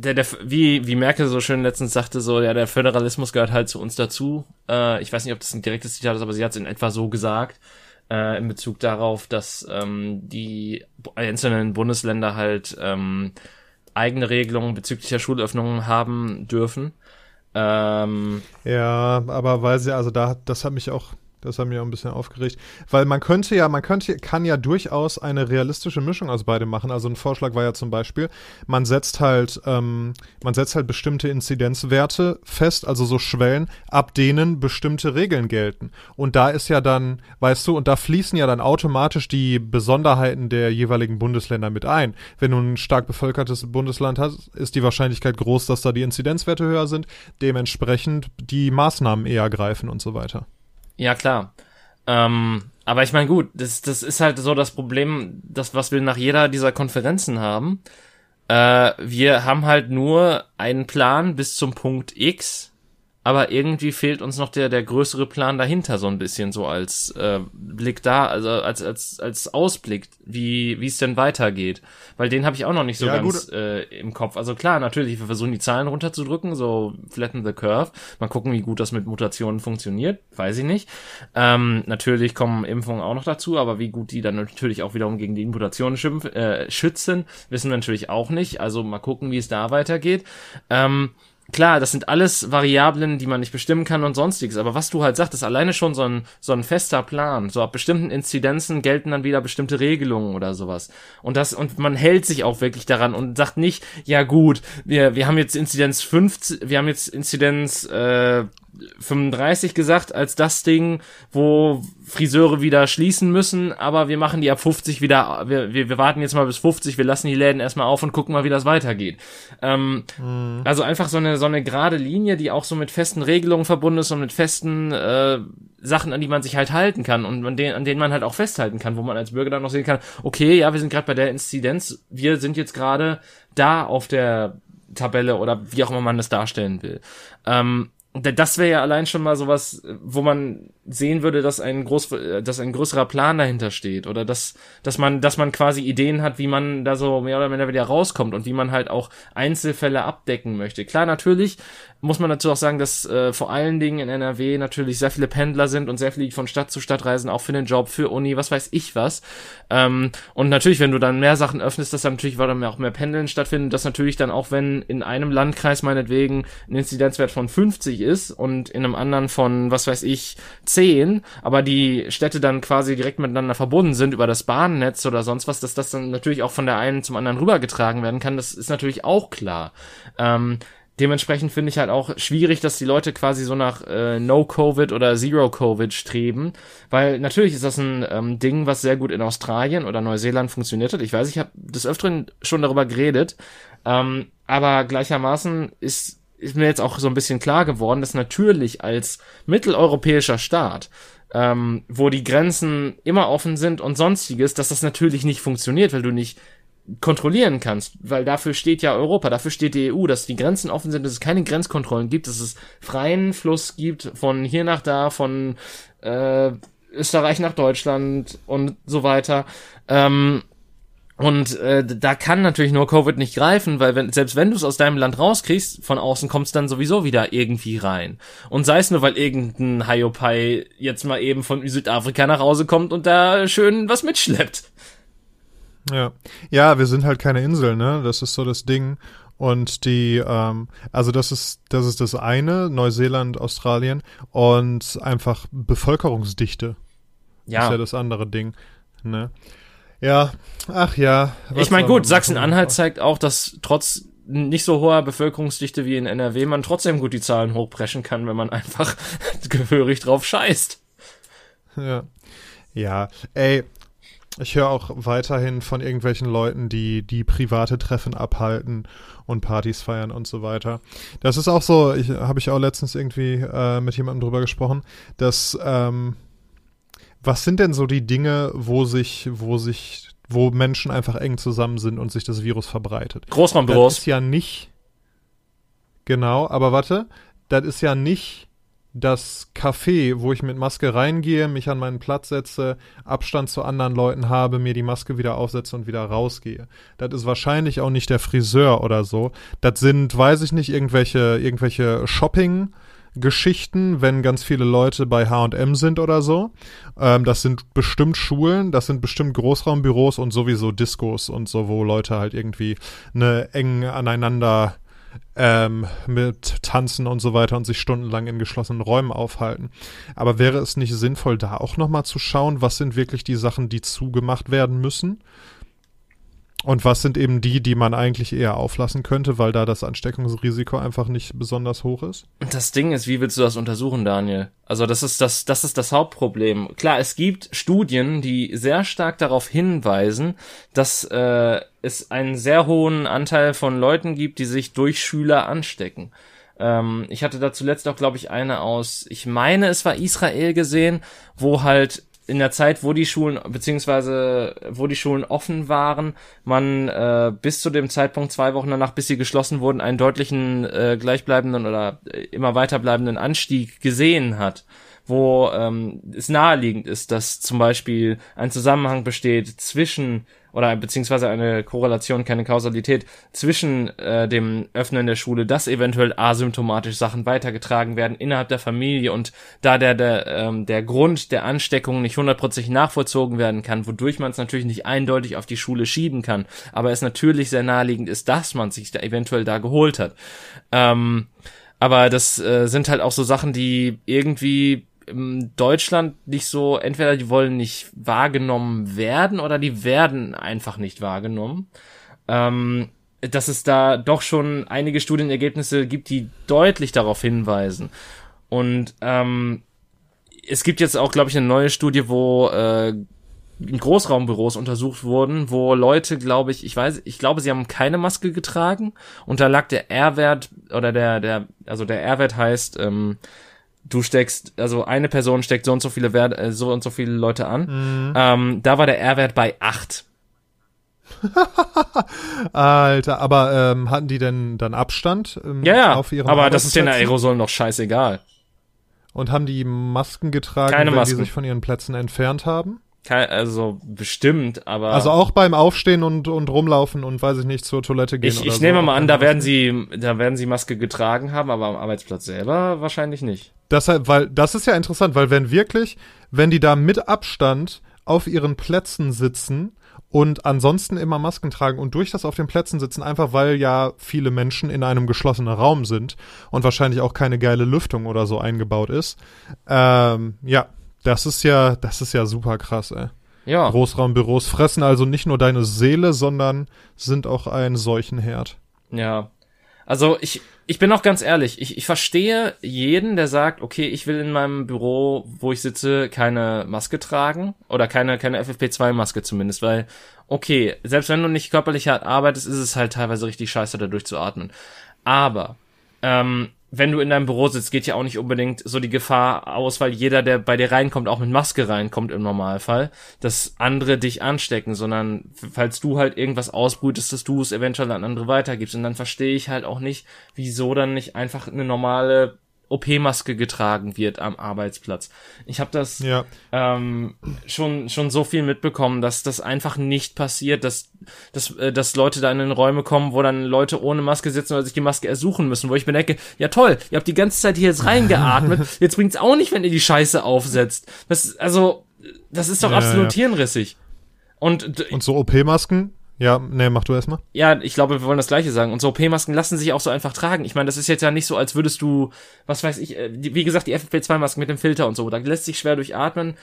S1: der, der, wie, wie Merkel so schön letztens sagte, so, ja, der Föderalismus gehört halt zu uns dazu. Äh, ich weiß nicht, ob das ein direktes Zitat ist, aber sie hat es in etwa so gesagt, äh, in Bezug darauf, dass ähm, die einzelnen Bundesländer halt ähm, eigene Regelungen bezüglich der Schulöffnungen haben dürfen.
S2: Ähm, ja, aber weil sie, also da, das hat mich auch das hat mich auch ein bisschen aufgeregt. Weil man könnte ja, man könnte, kann ja durchaus eine realistische Mischung aus beidem machen. Also ein Vorschlag war ja zum Beispiel, man setzt halt, ähm, man setzt halt bestimmte Inzidenzwerte fest, also so Schwellen, ab denen bestimmte Regeln gelten. Und da ist ja dann, weißt du, und da fließen ja dann automatisch die Besonderheiten der jeweiligen Bundesländer mit ein. Wenn du ein stark bevölkertes Bundesland hast, ist die Wahrscheinlichkeit groß, dass da die Inzidenzwerte höher sind, dementsprechend die Maßnahmen eher greifen und so weiter.
S1: Ja, klar. Ähm, aber ich meine, gut, das, das ist halt so das Problem, das, was wir nach jeder dieser Konferenzen haben. Äh, wir haben halt nur einen Plan bis zum Punkt X aber irgendwie fehlt uns noch der der größere Plan dahinter so ein bisschen so als äh, Blick da also als als als Ausblick wie wie es denn weitergeht. Weil den habe ich auch noch nicht so ja, ganz äh, im Kopf. Also klar natürlich wir versuchen die Zahlen runterzudrücken so flatten the curve. Mal gucken wie gut das mit Mutationen funktioniert. Weiß ich nicht. Ähm, natürlich kommen Impfungen auch noch dazu aber wie gut die dann natürlich auch wiederum gegen die Mutationen schimpf, äh, schützen wissen wir natürlich auch nicht. Also mal gucken wie es da weitergeht. Ähm, klar, das sind alles Variablen, die man nicht bestimmen kann und sonstiges. Aber was du halt sagtest, alleine schon so ein, so ein fester Plan. So ab bestimmten Inzidenzen gelten dann wieder bestimmte Regelungen oder sowas. Und das, und man hält sich auch wirklich daran und sagt nicht, ja gut, wir, wir haben jetzt Inzidenz 50, wir haben jetzt Inzidenz, äh, 35 gesagt als das Ding, wo Friseure wieder schließen müssen, aber wir machen die ab 50 wieder, wir, wir, wir warten jetzt mal bis 50, wir lassen die Läden erstmal auf und gucken mal, wie das weitergeht. Ähm, mhm. Also einfach so eine, so eine gerade Linie, die auch so mit festen Regelungen verbunden ist und mit festen äh, Sachen, an die man sich halt halten kann und an denen, an denen man halt auch festhalten kann, wo man als Bürger dann noch sehen kann, okay, ja, wir sind gerade bei der Inzidenz, wir sind jetzt gerade da auf der Tabelle oder wie auch immer man das darstellen will. Ähm, das wäre ja allein schon mal sowas, wo man sehen würde, dass ein groß, dass ein größerer Plan dahinter steht oder dass, dass man, dass man quasi Ideen hat, wie man da so mehr oder minder wieder rauskommt und wie man halt auch Einzelfälle abdecken möchte. Klar, natürlich muss man dazu auch sagen, dass äh, vor allen Dingen in NRW natürlich sehr viele Pendler sind und sehr viele von Stadt zu Stadt reisen, auch für den Job, für Uni, was weiß ich was. Ähm, und natürlich, wenn du dann mehr Sachen öffnest, dass dann natürlich dann auch mehr Pendeln stattfinden, dass natürlich dann auch, wenn in einem Landkreis meinetwegen ein Inzidenzwert von 50 ist und in einem anderen von, was weiß ich, 10, aber die Städte dann quasi direkt miteinander verbunden sind über das Bahnnetz oder sonst was, dass das dann natürlich auch von der einen zum anderen rübergetragen werden kann, das ist natürlich auch klar. Ähm, dementsprechend finde ich halt auch schwierig, dass die Leute quasi so nach äh, No-Covid oder Zero-Covid streben, weil natürlich ist das ein ähm, Ding, was sehr gut in Australien oder Neuseeland funktioniert hat. Ich weiß, ich habe des Öfteren schon darüber geredet, ähm, aber gleichermaßen ist ist mir jetzt auch so ein bisschen klar geworden, dass natürlich als mitteleuropäischer Staat ähm, wo die Grenzen immer offen sind und sonstiges, dass das natürlich nicht funktioniert, weil du nicht kontrollieren kannst, weil dafür steht ja Europa, dafür steht die EU, dass die Grenzen offen sind, dass es keine Grenzkontrollen gibt, dass es freien Fluss gibt von hier nach da, von äh, Österreich nach Deutschland und so weiter. Ähm, und äh, da kann natürlich nur Covid nicht greifen, weil wenn, selbst wenn du es aus deinem Land rauskriegst, von außen kommst dann sowieso wieder irgendwie rein. Und sei es nur, weil irgendein Hiopai jetzt mal eben von Südafrika nach Hause kommt und da schön was mitschleppt.
S2: Ja. Ja, wir sind halt keine Insel, ne? Das ist so das Ding. Und die, ähm, also das ist, das ist das eine, Neuseeland, Australien und einfach Bevölkerungsdichte.
S1: Ja.
S2: Ist ja das andere Ding. Ne? Ja, ach ja.
S1: Ich meine, gut, Sachsen-Anhalt zeigt auch, dass trotz nicht so hoher Bevölkerungsdichte wie in NRW man trotzdem gut die Zahlen hochpreschen kann, wenn man einfach gehörig drauf scheißt.
S2: Ja. Ja, ey, ich höre auch weiterhin von irgendwelchen Leuten, die die private Treffen abhalten und Partys feiern und so weiter. Das ist auch so, ich habe ich auch letztens irgendwie äh, mit jemandem drüber gesprochen, dass ähm, was sind denn so die Dinge, wo sich, wo sich, wo Menschen einfach eng zusammen sind und sich das Virus verbreitet? Das
S1: Großraumbüros.
S2: ist ja nicht. Genau, aber warte, das ist ja nicht das Café, wo ich mit Maske reingehe, mich an meinen Platz setze, Abstand zu anderen Leuten habe, mir die Maske wieder aufsetze und wieder rausgehe. Das ist wahrscheinlich auch nicht der Friseur oder so. Das sind, weiß ich nicht, irgendwelche, irgendwelche Shopping- Geschichten, wenn ganz viele Leute bei H&M sind oder so. Ähm, das sind bestimmt Schulen, das sind bestimmt Großraumbüros und sowieso Diskos und so, wo Leute halt irgendwie ne eng aneinander ähm, mit Tanzen und so weiter und sich stundenlang in geschlossenen Räumen aufhalten. Aber wäre es nicht sinnvoll, da auch nochmal zu schauen, was sind wirklich die Sachen, die zugemacht werden müssen? Und was sind eben die, die man eigentlich eher auflassen könnte, weil da das Ansteckungsrisiko einfach nicht besonders hoch ist?
S1: Das Ding ist, wie willst du das untersuchen, Daniel? Also das ist das, das ist das Hauptproblem. Klar, es gibt Studien, die sehr stark darauf hinweisen, dass äh, es einen sehr hohen Anteil von Leuten gibt, die sich durch Schüler anstecken. Ähm, ich hatte da zuletzt auch, glaube ich, eine aus, ich meine, es war Israel gesehen, wo halt in der Zeit, wo die Schulen, beziehungsweise wo die Schulen offen waren, man äh, bis zu dem Zeitpunkt zwei Wochen danach, bis sie geschlossen wurden, einen deutlichen äh, gleichbleibenden oder äh, immer weiterbleibenden Anstieg gesehen hat wo ähm, es naheliegend ist, dass zum Beispiel ein Zusammenhang besteht zwischen oder beziehungsweise eine Korrelation, keine Kausalität zwischen äh, dem Öffnen der Schule, dass eventuell asymptomatisch Sachen weitergetragen werden innerhalb der Familie und da der der ähm, der Grund der Ansteckung nicht hundertprozentig nachvollzogen werden kann, wodurch man es natürlich nicht eindeutig auf die Schule schieben kann, aber es natürlich sehr naheliegend ist, dass man sich da eventuell da geholt hat. Ähm, aber das äh, sind halt auch so Sachen, die irgendwie in Deutschland nicht so, entweder die wollen nicht wahrgenommen werden oder die werden einfach nicht wahrgenommen. Ähm, dass es da doch schon einige Studienergebnisse gibt, die deutlich darauf hinweisen. Und ähm, es gibt jetzt auch, glaube ich, eine neue Studie, wo äh, in Großraumbüros untersucht wurden, wo Leute, glaube ich, ich weiß, ich glaube, sie haben keine Maske getragen und da lag der R-Wert oder der, der, also der R-Wert heißt, ähm, du steckst, also eine Person steckt so und so viele Wert, äh, so und so viele Leute an.
S2: Mhm.
S1: Ähm, da war der R-Wert bei acht.
S2: Alter, aber ähm, hatten die denn dann Abstand ähm,
S1: Ja, ja,
S2: auf ihren
S1: aber das ist den? Aerosolen doch scheißegal.
S2: Und haben die Masken getragen,
S1: Keine
S2: wenn
S1: Masken.
S2: die sich von ihren Plätzen entfernt haben?
S1: Kein, also bestimmt, aber
S2: Also auch beim Aufstehen und, und rumlaufen und weiß ich nicht, zur Toilette gehen
S1: ich, ich
S2: so.
S1: nehme mal an, da werden sie, da werden sie Maske getragen haben, aber am Arbeitsplatz selber wahrscheinlich nicht.
S2: Deshalb, weil das ist ja interessant, weil wenn wirklich, wenn die da mit Abstand auf ihren Plätzen sitzen und ansonsten immer Masken tragen und durch das auf den Plätzen sitzen, einfach weil ja viele Menschen in einem geschlossenen Raum sind und wahrscheinlich auch keine geile Lüftung oder so eingebaut ist. Ähm, ja, das ist ja, das ist ja super krass, ey.
S1: Ja.
S2: Großraumbüros fressen also nicht nur deine Seele, sondern sind auch ein Seuchenherd.
S1: Ja. Also ich, ich bin auch ganz ehrlich, ich, ich verstehe jeden, der sagt, okay, ich will in meinem Büro, wo ich sitze, keine Maske tragen oder keine, keine FFP2-Maske zumindest, weil, okay, selbst wenn du nicht körperlich hart arbeitest, ist es halt teilweise richtig scheiße, da durchzuatmen. Aber, ähm, wenn du in deinem Büro sitzt, geht ja auch nicht unbedingt so die Gefahr aus, weil jeder, der bei dir reinkommt, auch mit Maske reinkommt im Normalfall, dass andere dich anstecken, sondern falls du halt irgendwas ausbrütest, dass du es eventuell an andere weitergibst. Und dann verstehe ich halt auch nicht, wieso dann nicht einfach eine normale OP-Maske getragen wird am Arbeitsplatz. Ich habe das
S2: Ja.
S1: ähm, schon schon so viel mitbekommen, dass das einfach nicht passiert, dass dass, äh, dass Leute da in den Räume kommen, wo dann Leute ohne Maske sitzen oder sich die Maske ersuchen müssen, wo ich mir denke, ja toll, ihr habt die ganze Zeit hier jetzt reingeatmet, jetzt bringt's auch nicht, wenn ihr die Scheiße aufsetzt. Das also das ist doch
S2: Ja,
S1: absolut
S2: ja.
S1: hirnrissig. Und
S2: Und so OP-Masken, Ja, nee, mach du erstmal.
S1: Ja, ich glaube, wir wollen das Gleiche sagen. Und so OP-Masken lassen sich auch so einfach tragen. Ich meine, das ist jetzt ja nicht so, als würdest du, was weiß ich, äh, wie gesagt, die FFP2-Masken mit dem Filter und so, da lässt sich schwer durchatmen.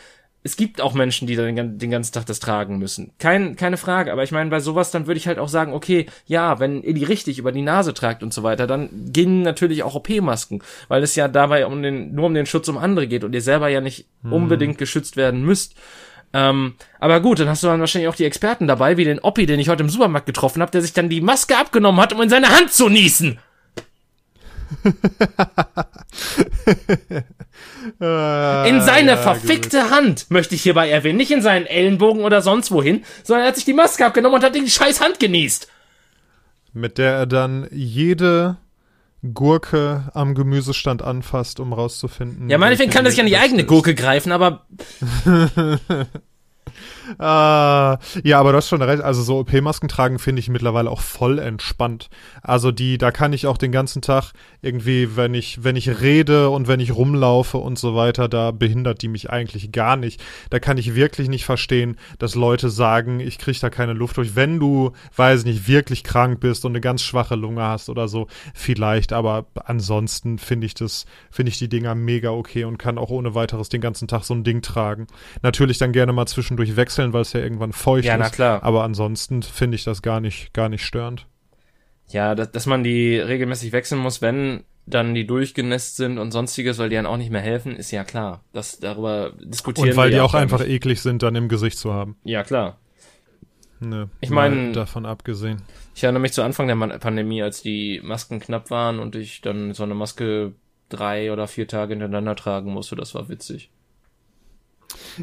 S1: Es gibt auch Menschen, die dann den ganzen Tag das tragen müssen. Kein, keine Frage. Aber ich meine, bei sowas, dann würde ich halt auch sagen, okay, ja, wenn ihr die richtig über die Nase tragt und so weiter, dann gehen natürlich auch OP-Masken. Weil es ja dabei um den, nur um den Schutz um andere geht und ihr selber ja nicht hm. unbedingt geschützt werden müsst. Ähm, aber gut, dann hast du dann wahrscheinlich auch die Experten dabei, wie den Oppi, den ich heute im Supermarkt getroffen habe, der sich dann die Maske abgenommen hat, um in seine Hand zu niesen. in seine ja, verfickte gut. Hand, möchte ich hierbei erwähnen. Nicht in seinen Ellenbogen oder sonst wohin, sondern er hat sich die Maske abgenommen und hat die scheiß Hand genießt.
S2: Mit der er dann jede Gurke am Gemüsestand anfasst, um rauszufinden.
S1: Ja, meinetwegen kann er sich an die eigene Gurke greifen, aber
S2: Ah, ja, aber du hast schon recht. Also so OP-Masken tragen finde ich mittlerweile auch voll entspannt. Also die, da kann ich auch den ganzen Tag irgendwie, wenn ich, wenn ich rede und wenn ich rumlaufe und so weiter, da behindert die mich eigentlich gar nicht. Da kann ich wirklich nicht verstehen, dass Leute sagen, ich kriege da keine Luft durch. Wenn du, weiß nicht, wirklich krank bist und eine ganz schwache Lunge hast oder so, vielleicht. Aber ansonsten finde ich das, finde ich die Dinger mega okay und kann auch ohne weiteres den ganzen Tag so ein Ding tragen. Natürlich dann gerne mal zwischendurch wechseln wechseln, weil es ja irgendwann feucht ja, ist. Na klar. Aber ansonsten finde ich das gar nicht, gar nicht störend.
S1: Ja, dass, dass man die regelmäßig wechseln muss, wenn dann die durchgenässt sind und sonstiges, weil die dann auch nicht mehr helfen, ist ja klar. Das darüber diskutieren
S2: Und weil die auch einfach nicht. eklig sind, dann im Gesicht zu haben.
S1: Ja, klar.
S2: Ne, ich meine, davon abgesehen.
S1: Ich erinnere mich zu Anfang der Pandemie, als die Masken knapp waren und ich dann so eine Maske drei oder vier Tage hintereinander tragen musste. Das war witzig.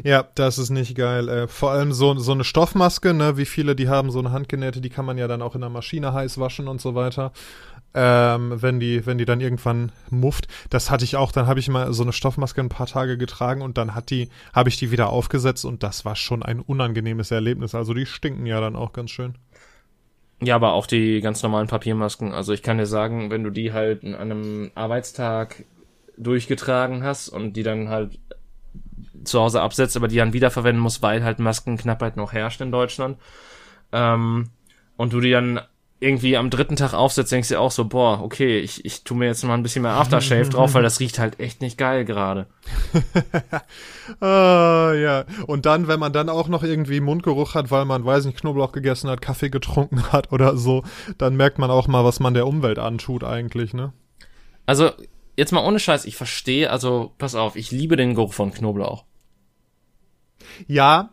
S2: Ja, das ist nicht geil. Äh, vor allem so, so eine Stoffmaske, ne, wie viele die haben, so eine handgenähte, die kann man ja dann auch in der Maschine heiß waschen und so weiter. Ähm, wenn die, wenn die dann irgendwann mufft. Das hatte ich auch, dann habe ich mal so eine Stoffmaske ein paar Tage getragen und dann hat die, habe ich die wieder aufgesetzt und das war schon ein unangenehmes Erlebnis. Also die stinken ja dann auch ganz schön.
S1: Ja, aber auch die ganz normalen Papiermasken. Also ich kann dir sagen, wenn du die halt an einem Arbeitstag durchgetragen hast und die dann halt zu Hause absetzt, aber die dann wiederverwenden muss, weil halt Maskenknappheit noch herrscht in Deutschland. Ähm, und du die dann irgendwie am dritten Tag aufsetzt, denkst du auch so, boah, okay, ich, ich tu mir jetzt mal ein bisschen mehr Aftershave drauf, weil das riecht halt echt nicht geil gerade.
S2: ah, ja. Und dann, wenn man dann auch noch irgendwie Mundgeruch hat, weil man, weiß nicht, Knoblauch gegessen hat, Kaffee getrunken hat oder so, dann merkt man auch mal, was man der Umwelt antut eigentlich, ne?
S1: Also, jetzt mal ohne Scheiß, ich verstehe, also, pass auf, ich liebe den Geruch von Knoblauch.
S2: Ja,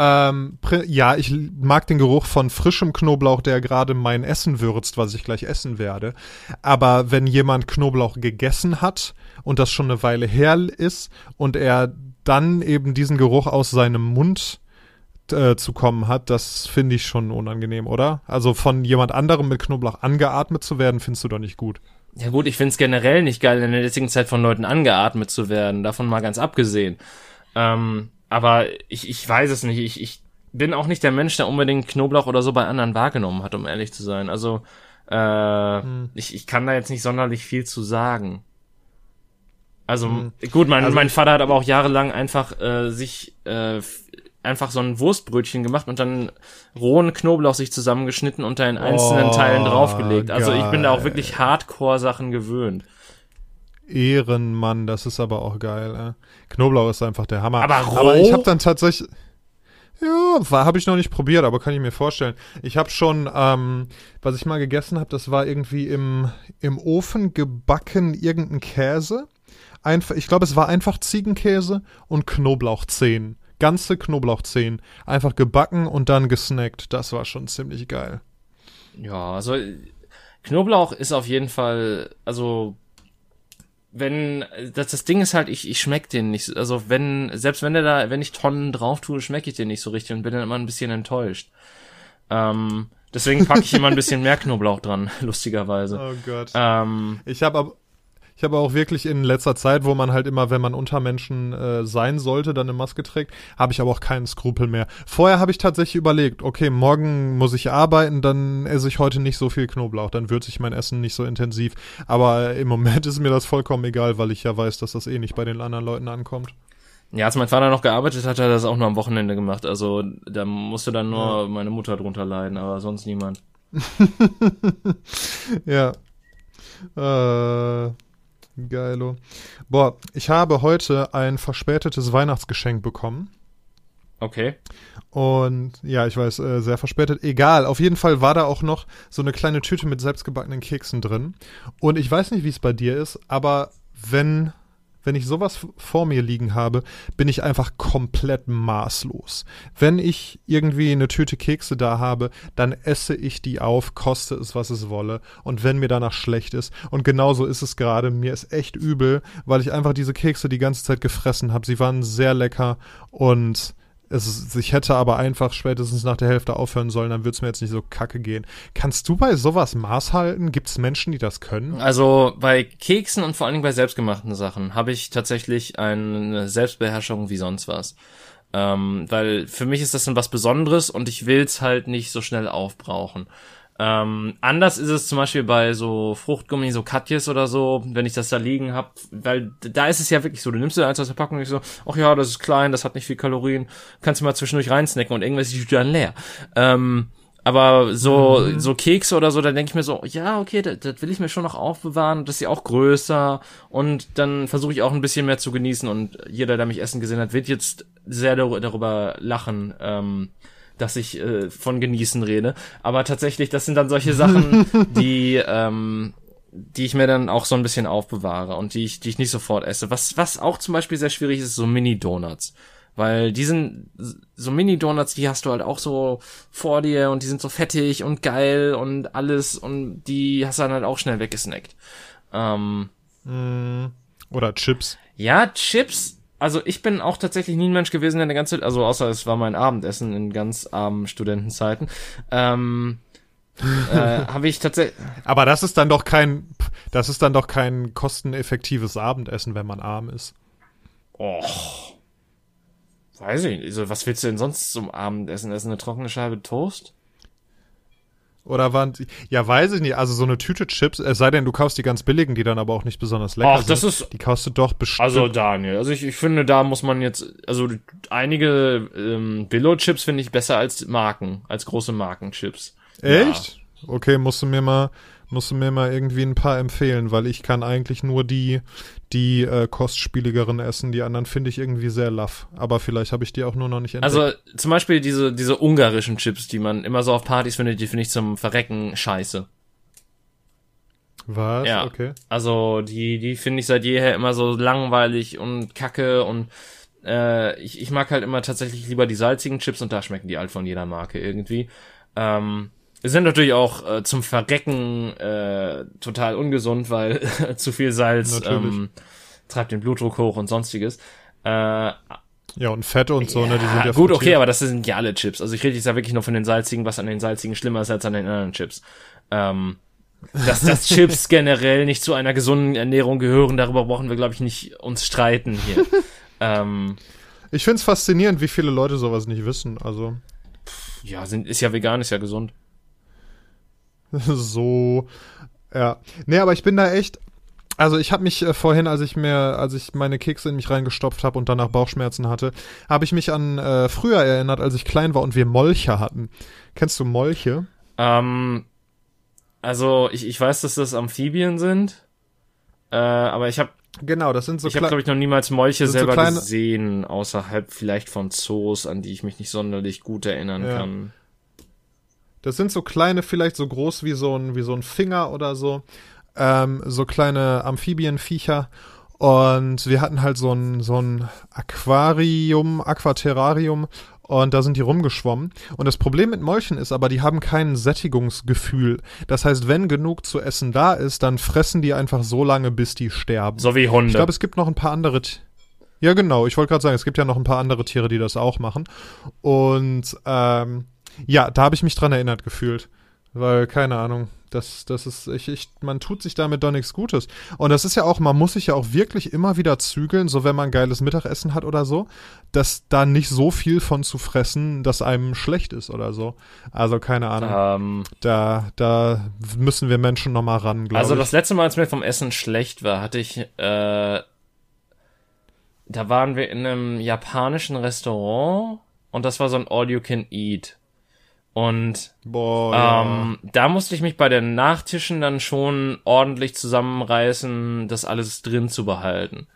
S2: ähm, ja, ich mag den Geruch von frischem Knoblauch, der gerade mein Essen würzt, was ich gleich essen werde. Aber wenn jemand Knoblauch gegessen hat und das schon eine Weile her ist und er dann eben diesen Geruch aus seinem Mund äh, zu kommen hat, das finde ich schon unangenehm, oder? Also von jemand anderem mit Knoblauch angeatmet zu werden, findest du doch nicht gut.
S1: Ja gut, ich finde es generell nicht geil, in der jetzigen Zeit von Leuten angeatmet zu werden, davon mal ganz abgesehen. Ähm, aber ich, ich weiß es nicht. Ich, ich bin auch nicht der Mensch, der unbedingt Knoblauch oder so bei anderen wahrgenommen hat, um ehrlich zu sein. Also äh, hm. ich, ich kann da jetzt nicht sonderlich viel zu sagen. Also hm. gut, mein, also, mein Vater hat aber auch jahrelang einfach äh, sich äh, einfach so ein Wurstbrötchen gemacht und dann rohen Knoblauch sich zusammengeschnitten und da in einzelnen oh, Teilen draufgelegt. Also geil. ich bin da auch wirklich Hardcore-Sachen gewöhnt.
S2: Ehrenmann, das ist aber auch geil. Äh. Knoblauch ist einfach der Hammer.
S1: Aber, roh?
S2: aber ich habe dann tatsächlich ja, habe ich noch nicht probiert, aber kann ich mir vorstellen. Ich habe schon, ähm, was ich mal gegessen habe, das war irgendwie im, im Ofen gebacken irgendein Käse. Einfach, ich glaube, es war einfach Ziegenkäse und Knoblauchzehen. Ganze Knoblauchzehen. Einfach gebacken und dann gesnackt. Das war schon ziemlich geil.
S1: Ja, also Knoblauch ist auf jeden Fall, also wenn das, das Ding ist halt, ich, ich schmeck den nicht. Also wenn, selbst wenn der da, wenn ich Tonnen drauf tue, schmecke ich den nicht so richtig und bin dann immer ein bisschen enttäuscht. Ähm, deswegen packe ich immer ein bisschen mehr Knoblauch dran, lustigerweise.
S2: Oh Gott. Ähm, ich habe aber ich habe auch wirklich in letzter Zeit, wo man halt immer, wenn man unter Menschen äh, sein sollte, dann eine Maske trägt, habe ich aber auch keinen Skrupel mehr. Vorher habe ich tatsächlich überlegt, okay, morgen muss ich arbeiten, dann esse ich heute nicht so viel Knoblauch, dann würze ich mein Essen nicht so intensiv. Aber im Moment ist mir das vollkommen egal, weil ich ja weiß, dass das eh nicht bei den anderen Leuten ankommt.
S1: Ja, als mein Vater noch gearbeitet hat, hat er das auch nur am Wochenende gemacht. Also da musste dann nur ja. meine Mutter drunter leiden, aber sonst niemand.
S2: ja. Äh, geilo. Boah, ich habe heute ein verspätetes Weihnachtsgeschenk bekommen.
S1: Okay.
S2: Und ja, ich weiß, äh, sehr verspätet. Egal, auf jeden Fall war da auch noch so eine kleine Tüte mit selbstgebackenen Keksen drin. Und ich weiß nicht, wie es bei dir ist, aber wenn wenn ich sowas vor mir liegen habe, bin ich einfach komplett maßlos. Wenn ich irgendwie eine Tüte Kekse da habe, dann esse ich die auf, koste es, was es wolle. Und wenn mir danach schlecht ist, und genauso ist es gerade, mir ist echt übel, weil ich einfach diese Kekse die ganze Zeit gefressen habe. Sie waren sehr lecker und es, ich hätte aber einfach spätestens nach der Hälfte aufhören sollen, dann würde es mir jetzt nicht so kacke gehen. Kannst du bei sowas Maß halten? Gibt es Menschen, die das können?
S1: Also bei Keksen und vor allen Dingen bei selbstgemachten Sachen habe ich tatsächlich eine Selbstbeherrschung wie sonst was. Ähm, weil für mich ist das dann was Besonderes und ich will es halt nicht so schnell aufbrauchen. Ähm, anders ist es zum Beispiel bei so Fruchtgummi, so Katjes oder so, wenn ich das da liegen hab, weil da ist es ja wirklich so, du nimmst dir eins aus der Packung und ich so, ach ja, das ist klein, das hat nicht viel Kalorien, kannst du mal zwischendurch reinsnacken und irgendwas ist dann leer. Ähm, aber so, mhm. so Kekse oder so, da denke ich mir so, ja, okay, das, das will ich mir schon noch aufbewahren, das ist ja auch größer und dann versuche ich auch ein bisschen mehr zu genießen und jeder, der mich essen gesehen hat, wird jetzt sehr darüber lachen, ähm, dass ich äh, von genießen rede. Aber tatsächlich, das sind dann solche Sachen, die, ähm, die ich mir dann auch so ein bisschen aufbewahre und die ich, die ich nicht sofort esse. Was, was auch zum Beispiel sehr schwierig ist, so Mini-Donuts. Weil die sind, so Mini-Donuts, die hast du halt auch so vor dir und die sind so fettig und geil und alles und die hast du dann halt auch schnell weggesnackt. Ähm,
S2: mm, Oder Chips.
S1: Ja, Chips also ich bin auch tatsächlich nie ein Mensch gewesen, der eine ganze, also außer es war mein Abendessen in ganz armen Studentenzeiten. Ähm, äh, habe ich tatsächlich.
S2: Aber das ist dann doch kein, das ist dann doch kein kosteneffektives Abendessen, wenn man arm ist.
S1: Och. Weiß ich nicht. Also, was willst du denn sonst zum Abendessen essen? Eine trockene Scheibe Toast?
S2: Oder waren sie, ja, weiß ich nicht, also so eine Tüte Chips, es sei denn, du kaufst die ganz billigen, die dann aber auch nicht besonders lecker Ach,
S1: das Ist,
S2: die kaufst du doch bestimmt.
S1: Also Daniel, also ich, ich finde, da muss man jetzt, also einige ähm, Billo-Chips finde ich besser als Marken, als große Markenchips.
S2: Echt? Ja. Okay, musst du mir mal, musst du mir mal irgendwie ein paar empfehlen, weil ich kann eigentlich nur die, die äh, kostspieligeren essen. Die anderen finde ich irgendwie sehr laff. Aber vielleicht habe ich die auch nur noch nicht
S1: entdeckt. Also zum Beispiel diese, diese ungarischen Chips, die man immer so auf Partys findet, die finde ich zum Verrecken scheiße.
S2: Was?
S1: Ja. Okay. Also die, die finde ich seit jeher immer so langweilig und kacke und äh, ich, ich mag halt immer tatsächlich lieber die salzigen Chips und da schmecken die halt von jeder Marke irgendwie. Ähm, sind natürlich auch äh, zum Verrecken äh, total ungesund, weil zu viel Salz ähm, treibt den Blutdruck hoch und sonstiges. Äh,
S2: ja, und Fett und so,
S1: ja,
S2: ne?
S1: Die sind ja gut, okay, aber das sind ja alle Chips. Also ich rede jetzt ja wirklich nur von den salzigen, was an den salzigen schlimmer ist als an den anderen Chips. Ähm, dass, dass Chips generell nicht zu einer gesunden Ernährung gehören, darüber brauchen wir, glaube ich, nicht uns streiten hier. ähm,
S2: ich find's faszinierend, wie viele Leute sowas nicht wissen. Also.
S1: Ja, sind, ist ja vegan, ist ja gesund.
S2: so. Ja. Nee, aber ich bin da echt. Also ich habe mich äh, vorhin, als ich mir, als ich meine Kekse in mich reingestopft habe und danach Bauchschmerzen hatte, habe ich mich an äh, früher erinnert, als ich klein war und wir Molche hatten. Kennst du Molche?
S1: Ähm, also ich, ich weiß, dass das Amphibien sind, äh, aber ich habe
S2: Genau, das sind so
S1: Ich habe glaube ich noch niemals Molche selber so gesehen, außerhalb vielleicht von Zoos, an die ich mich nicht sonderlich gut erinnern ja. kann.
S2: Das sind so kleine, vielleicht so groß wie so ein, wie so ein Finger oder so. Ähm, so kleine Amphibienviecher. Und wir hatten halt so ein, so ein Aquarium, Aquaterrarium und da sind die rumgeschwommen. Und das Problem mit Molchen ist aber, die haben kein Sättigungsgefühl. Das heißt, wenn genug zu essen da ist, dann fressen die einfach so lange, bis die sterben.
S1: So wie Hunde.
S2: Ich glaube, es gibt noch ein paar andere. T ja, genau. Ich wollte gerade sagen, es gibt ja noch ein paar andere Tiere, die das auch machen. Und ähm, ja, da habe ich mich dran erinnert gefühlt. Weil, keine Ahnung, das, das ist, ich, ich, man tut sich damit doch nichts Gutes. Und das ist ja auch, man muss sich ja auch wirklich immer wieder zügeln, so wenn man geiles Mittagessen hat oder so, dass da nicht so viel von zu fressen, dass einem schlecht ist oder so. Also keine Ahnung. Ähm, da, da müssen wir Menschen nochmal ran,
S1: glaube ich. Also das letzte Mal, als mir vom Essen schlecht war, hatte ich äh, da waren wir in einem japanischen Restaurant und das war so ein All You Can Eat. Und
S2: Boah,
S1: ähm, da musste ich mich bei den Nachtischen dann schon ordentlich zusammenreißen, das alles drin zu behalten.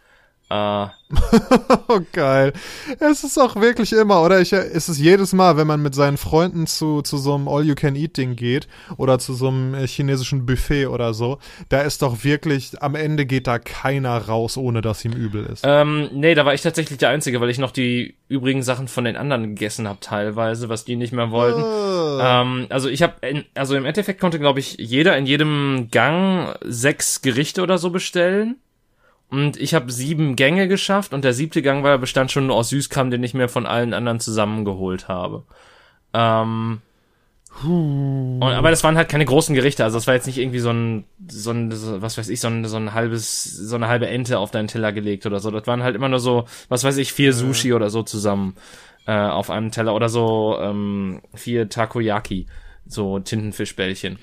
S1: Äh,
S2: oh, geil. Es ist auch wirklich immer, oder? Ich, es ist jedes Mal, wenn man mit seinen Freunden zu, zu so einem All-You-Can-Eat-Ding geht oder zu so einem äh, chinesischen Buffet oder so, da ist doch wirklich, am Ende geht da keiner raus, ohne dass ihm übel ist.
S1: ähm, nee, da war ich tatsächlich der Einzige, weil ich noch die übrigen Sachen von den anderen gegessen habe teilweise, was die nicht mehr wollten.
S2: Ah.
S1: Ähm, also ich habe, also im Endeffekt konnte, glaube ich, jeder in jedem Gang sechs Gerichte oder so bestellen. Und ich habe sieben Gänge geschafft und der siebte Gang war bestand schon nur aus Süßkram, den ich mir von allen anderen zusammengeholt habe. Ähm, und, aber das waren halt keine großen Gerichte, also das war jetzt nicht irgendwie so ein, so ein, was weiß ich, so ein, so ein halbes, so eine halbe Ente auf deinen Teller gelegt oder so. Das waren halt immer nur so, was weiß ich, vier Sushi oder so zusammen äh, auf einem Teller oder so ähm, vier Takoyaki, so Tintenfischbällchen.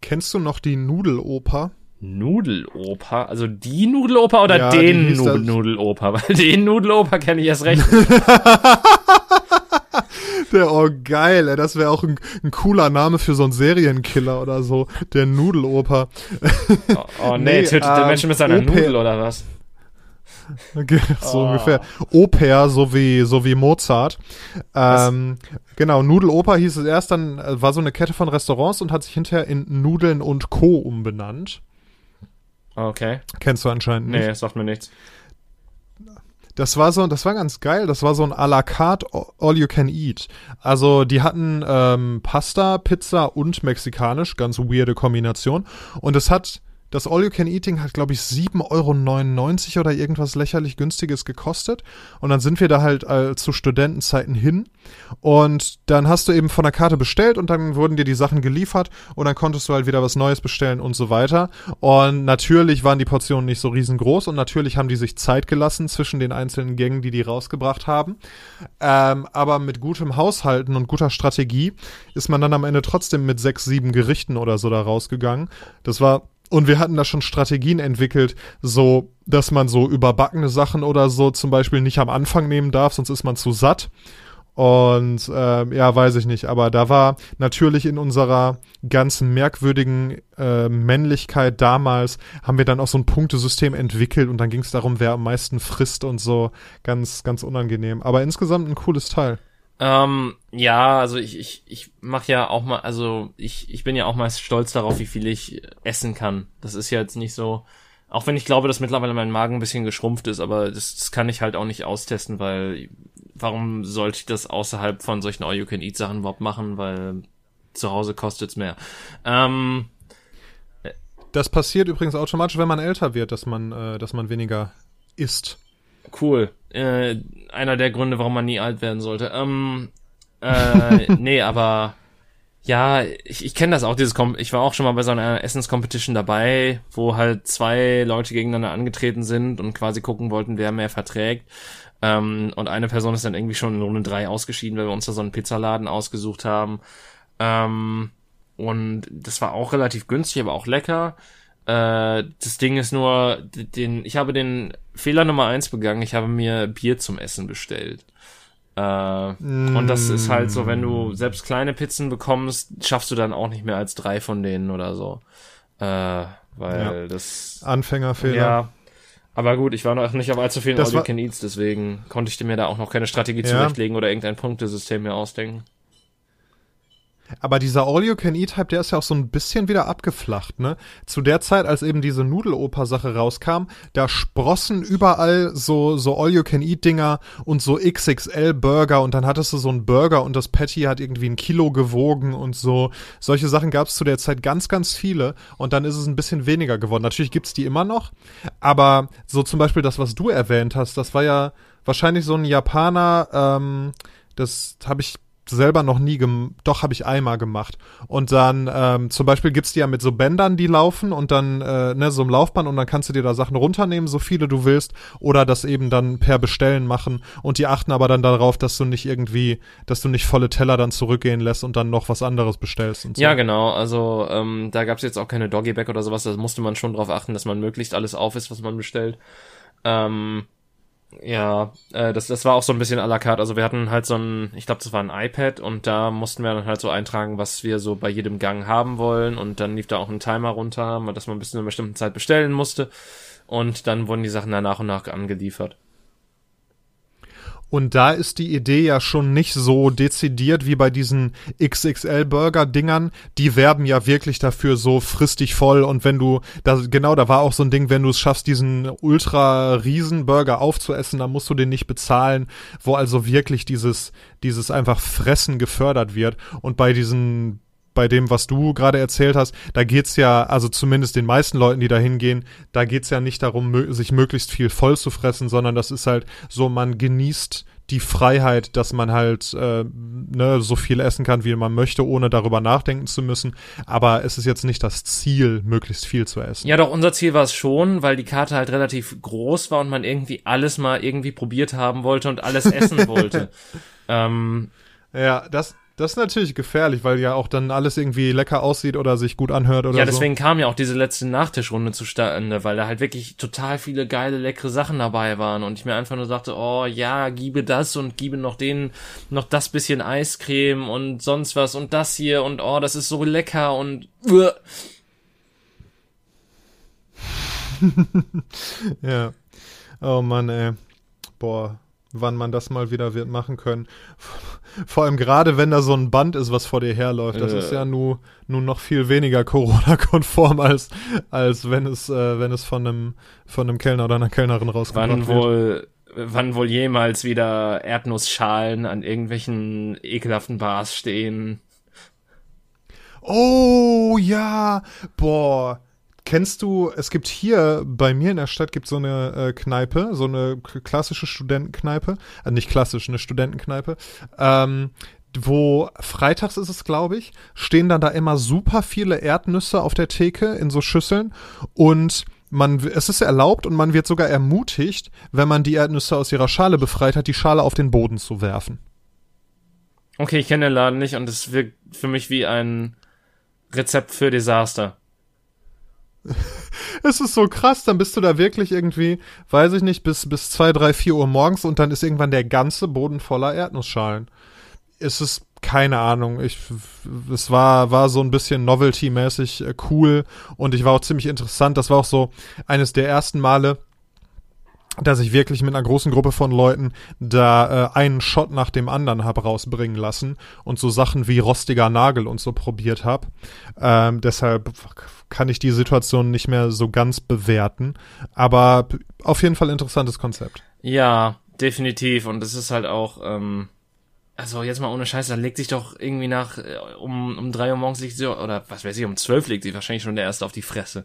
S2: Kennst du noch die Nudeloper?
S1: Nudeloper? Also die Nudeloper oder
S2: Ja,
S1: den Nu
S2: das-
S1: Nudeloper? Weil den Nudeloper kenne ich erst recht.
S2: Der, oh geil, ey, das wäre auch ein, ein cooler Name für so einen Serienkiller oder so. Der Nudeloper.
S1: Oh, oh nee,
S2: Nee,
S1: tötet der
S2: ähm,
S1: Menschen mit seiner Nudel oder was?
S2: Okay, so
S1: Oh.
S2: ungefähr. Oper, so wie, so wie Mozart. Ähm, genau, Nudeloper hieß es erst, dann äh, war so eine Kette von Restaurants und hat sich hinterher in Nudeln und Co. umbenannt.
S1: Okay.
S2: Kennst du anscheinend nicht.
S1: Nee, sagt mir nichts.
S2: Das war so, das war ganz geil. Das war so ein à la carte All You Can Eat. Also die hatten ähm, Pasta, Pizza und mexikanisch, ganz weirde Kombination. Und es hat das All You Can Eating hat, glaube ich, 7,99 Euro oder irgendwas lächerlich günstiges gekostet. Und dann sind wir da halt äh, zu Studentenzeiten hin. Und dann hast du eben von der Karte bestellt und dann wurden dir die Sachen geliefert und dann konntest du halt wieder was Neues bestellen und so weiter. Und natürlich waren die Portionen nicht so riesengroß und natürlich haben die sich Zeit gelassen zwischen den einzelnen Gängen, die die rausgebracht haben. Ähm, aber mit gutem Haushalten und guter Strategie ist man dann am Ende trotzdem mit sechs, sieben Gerichten oder so da rausgegangen. Das war und wir hatten da schon Strategien entwickelt, so, dass man so überbackene Sachen oder so zum Beispiel nicht am Anfang nehmen darf, sonst ist man zu satt. Und ähm, ja, weiß ich nicht. Aber da war natürlich in unserer ganzen merkwürdigen äh, Männlichkeit damals, haben wir dann auch so ein Punktesystem entwickelt und dann ging es darum, wer am meisten frisst und so. Ganz, ganz unangenehm. Aber insgesamt ein cooles Teil.
S1: Ähm, ja, also ich, ich, ich mache ja auch mal, also ich, ich bin ja auch meist stolz darauf, wie viel ich essen kann. Das ist ja jetzt nicht so, auch wenn ich glaube, dass mittlerweile mein Magen ein bisschen geschrumpft ist, aber das, das kann ich halt auch nicht austesten, weil warum sollte ich das außerhalb von solchen All-You-Can-Eat-Sachen überhaupt machen, weil zu Hause kostet's mehr. Ähm,
S2: Das passiert übrigens automatisch, wenn man älter wird, dass man, äh, dass man weniger isst.
S1: Cool. Äh, einer der Gründe, warum man nie alt werden sollte. Ähm, äh, nee, aber ja, ich, ich kenne das auch, dieses Kom ich war auch schon mal bei so einer Essenscompetition dabei, wo halt zwei Leute gegeneinander angetreten sind und quasi gucken wollten, wer mehr verträgt. Ähm, und eine Person ist dann irgendwie schon in Runde drei ausgeschieden, weil wir uns da so einen Pizzaladen ausgesucht haben. Ähm, und das war auch relativ günstig, aber auch lecker. Äh, das Ding ist nur, den, ich habe den Fehler Nummer eins begangen. Ich habe mir Bier zum Essen bestellt. Äh, Und das ist halt so, wenn du selbst kleine Pizzen bekommst, schaffst du dann auch nicht mehr als drei von denen oder so. Äh, weil
S2: Ja.
S1: das,
S2: Anfängerfehler.
S1: ja. Aber gut, ich war noch nicht auf allzu vielen All You Can Eats, deswegen konnte ich mir da auch noch keine Strategie
S2: Ja.
S1: zurechtlegen oder irgendein Punktesystem mir ausdenken.
S2: Aber dieser All-You-Can-Eat-Hype, der ist ja auch so ein bisschen wieder abgeflacht, ne? Zu der Zeit, als eben diese Nudeloper-Sache rauskam, da sprossen überall so, so All-You-Can-Eat-Dinger und so XXL-Burger und dann hattest du so einen Burger und das Patty hat irgendwie ein Kilo gewogen und so. Solche Sachen gab es zu der Zeit ganz, ganz viele und dann ist es ein bisschen weniger geworden. Natürlich gibt's die immer noch, aber so zum Beispiel das, was du erwähnt hast, das war ja wahrscheinlich so ein Japaner, ähm, das habe ich selber noch nie gem doch habe ich einmal gemacht und dann ähm, zum Beispiel gibt's die ja mit so Bändern die laufen und dann äh, ne so im Laufband und dann kannst du dir da Sachen runternehmen so viele du willst oder das eben dann per Bestellen machen und die achten aber dann darauf dass du nicht irgendwie dass du nicht volle Teller dann zurückgehen lässt und dann noch was anderes bestellst und so
S1: Ja, genau. Also ähm, da gab's jetzt auch keine Doggy Bag oder sowas. Da musste man schon drauf achten, dass man möglichst alles auf ist, was man bestellt. Ähm, ja, äh, das, das war auch so ein bisschen à la carte. Also wir hatten halt so ein, ich glaube, das war ein iPad und da mussten wir dann halt so eintragen, was wir so bei jedem Gang haben wollen und dann lief da auch ein Timer runter, dass man bis zu einer bestimmten Zeit bestellen musste und dann wurden die Sachen dann nach und nach angeliefert.
S2: Und da ist die Idee ja schon nicht so dezidiert wie bei diesen XXL-Burger-Dingern. Die werben ja wirklich dafür so fristig voll. Und wenn du, da, genau, da war auch so ein Ding, wenn du es schaffst, diesen ultra-Riesen-Burger aufzuessen, dann musst du den nicht bezahlen, wo also wirklich dieses, dieses einfach Fressen gefördert wird. Und bei diesen bei dem, was du gerade erzählt hast, da geht's ja, also zumindest den meisten Leuten, die da hingehen, da geht's ja nicht darum, sich möglichst viel voll zu fressen, sondern das ist halt so, man genießt die Freiheit, dass man halt äh, ne, so viel essen kann, wie man möchte, ohne darüber nachdenken zu müssen. Aber es ist jetzt nicht das Ziel, möglichst viel zu essen.
S1: Ja, doch, unser Ziel war es schon, weil die Karte halt relativ groß war und man irgendwie alles mal irgendwie probiert haben wollte und alles essen wollte. ähm,
S2: ja, das, das ist natürlich gefährlich, weil ja auch dann alles irgendwie lecker aussieht oder sich gut anhört oder so.
S1: Ja, deswegen so. kam ja auch diese letzte Nachtischrunde zustande, weil da halt wirklich total viele geile, leckere Sachen dabei waren und ich mir einfach nur dachte, oh ja, gebe das und gebe noch den, noch das bisschen Eiscreme und sonst was und das hier und oh, das ist so lecker und uh.
S2: ja. Oh Mann, ey. Boah, wann man das mal wieder wird machen können. Vor allem gerade, wenn da so ein Band ist, was vor dir herläuft. Das äh. ist ja nun nu noch viel weniger Corona-konform, als, als wenn es, äh, wenn es von einem, von einem Kellner oder einer Kellnerin rauskommt.
S1: Wann wohl, wann wohl jemals wieder Erdnussschalen an irgendwelchen ekelhaften Bars stehen?
S2: Oh, ja. Boah. Kennst du, es gibt hier bei mir in der Stadt gibt so eine äh, Kneipe, so eine klassische Studentenkneipe, äh, nicht klassisch, eine Studentenkneipe, ähm, wo freitags ist es, glaube ich, stehen dann da immer super viele Erdnüsse auf der Theke in so Schüsseln und man, es ist erlaubt und man wird sogar ermutigt, wenn man die Erdnüsse aus ihrer Schale befreit hat, die Schale auf den Boden zu werfen.
S1: Okay, ich kenne den Laden nicht und es wirkt für mich wie ein Rezept für Desaster.
S2: Es ist so krass, dann bist du da wirklich irgendwie, weiß ich nicht, bis, bis zwei, drei, vier Uhr morgens und dann ist irgendwann der ganze Boden voller Erdnussschalen. Es ist keine Ahnung, ich, es war, war so ein bisschen Novelty-mäßig äh, cool und ich war auch ziemlich interessant. Das war auch so eines der ersten Male, dass ich wirklich mit einer großen Gruppe von Leuten da äh, einen Shot nach dem anderen hab rausbringen lassen und so Sachen wie rostiger Nagel und so probiert hab. Ähm, deshalb kann ich die Situation nicht mehr so ganz bewerten. Aber auf jeden Fall interessantes Konzept.
S1: Ja, definitiv. Und es ist halt auch, ähm, also jetzt mal ohne Scheiß, dann legt sich doch irgendwie nach, äh, um, um drei Uhr morgens liegt sie, oder was weiß ich, um zwölf legt sie wahrscheinlich schon der erste auf die Fresse.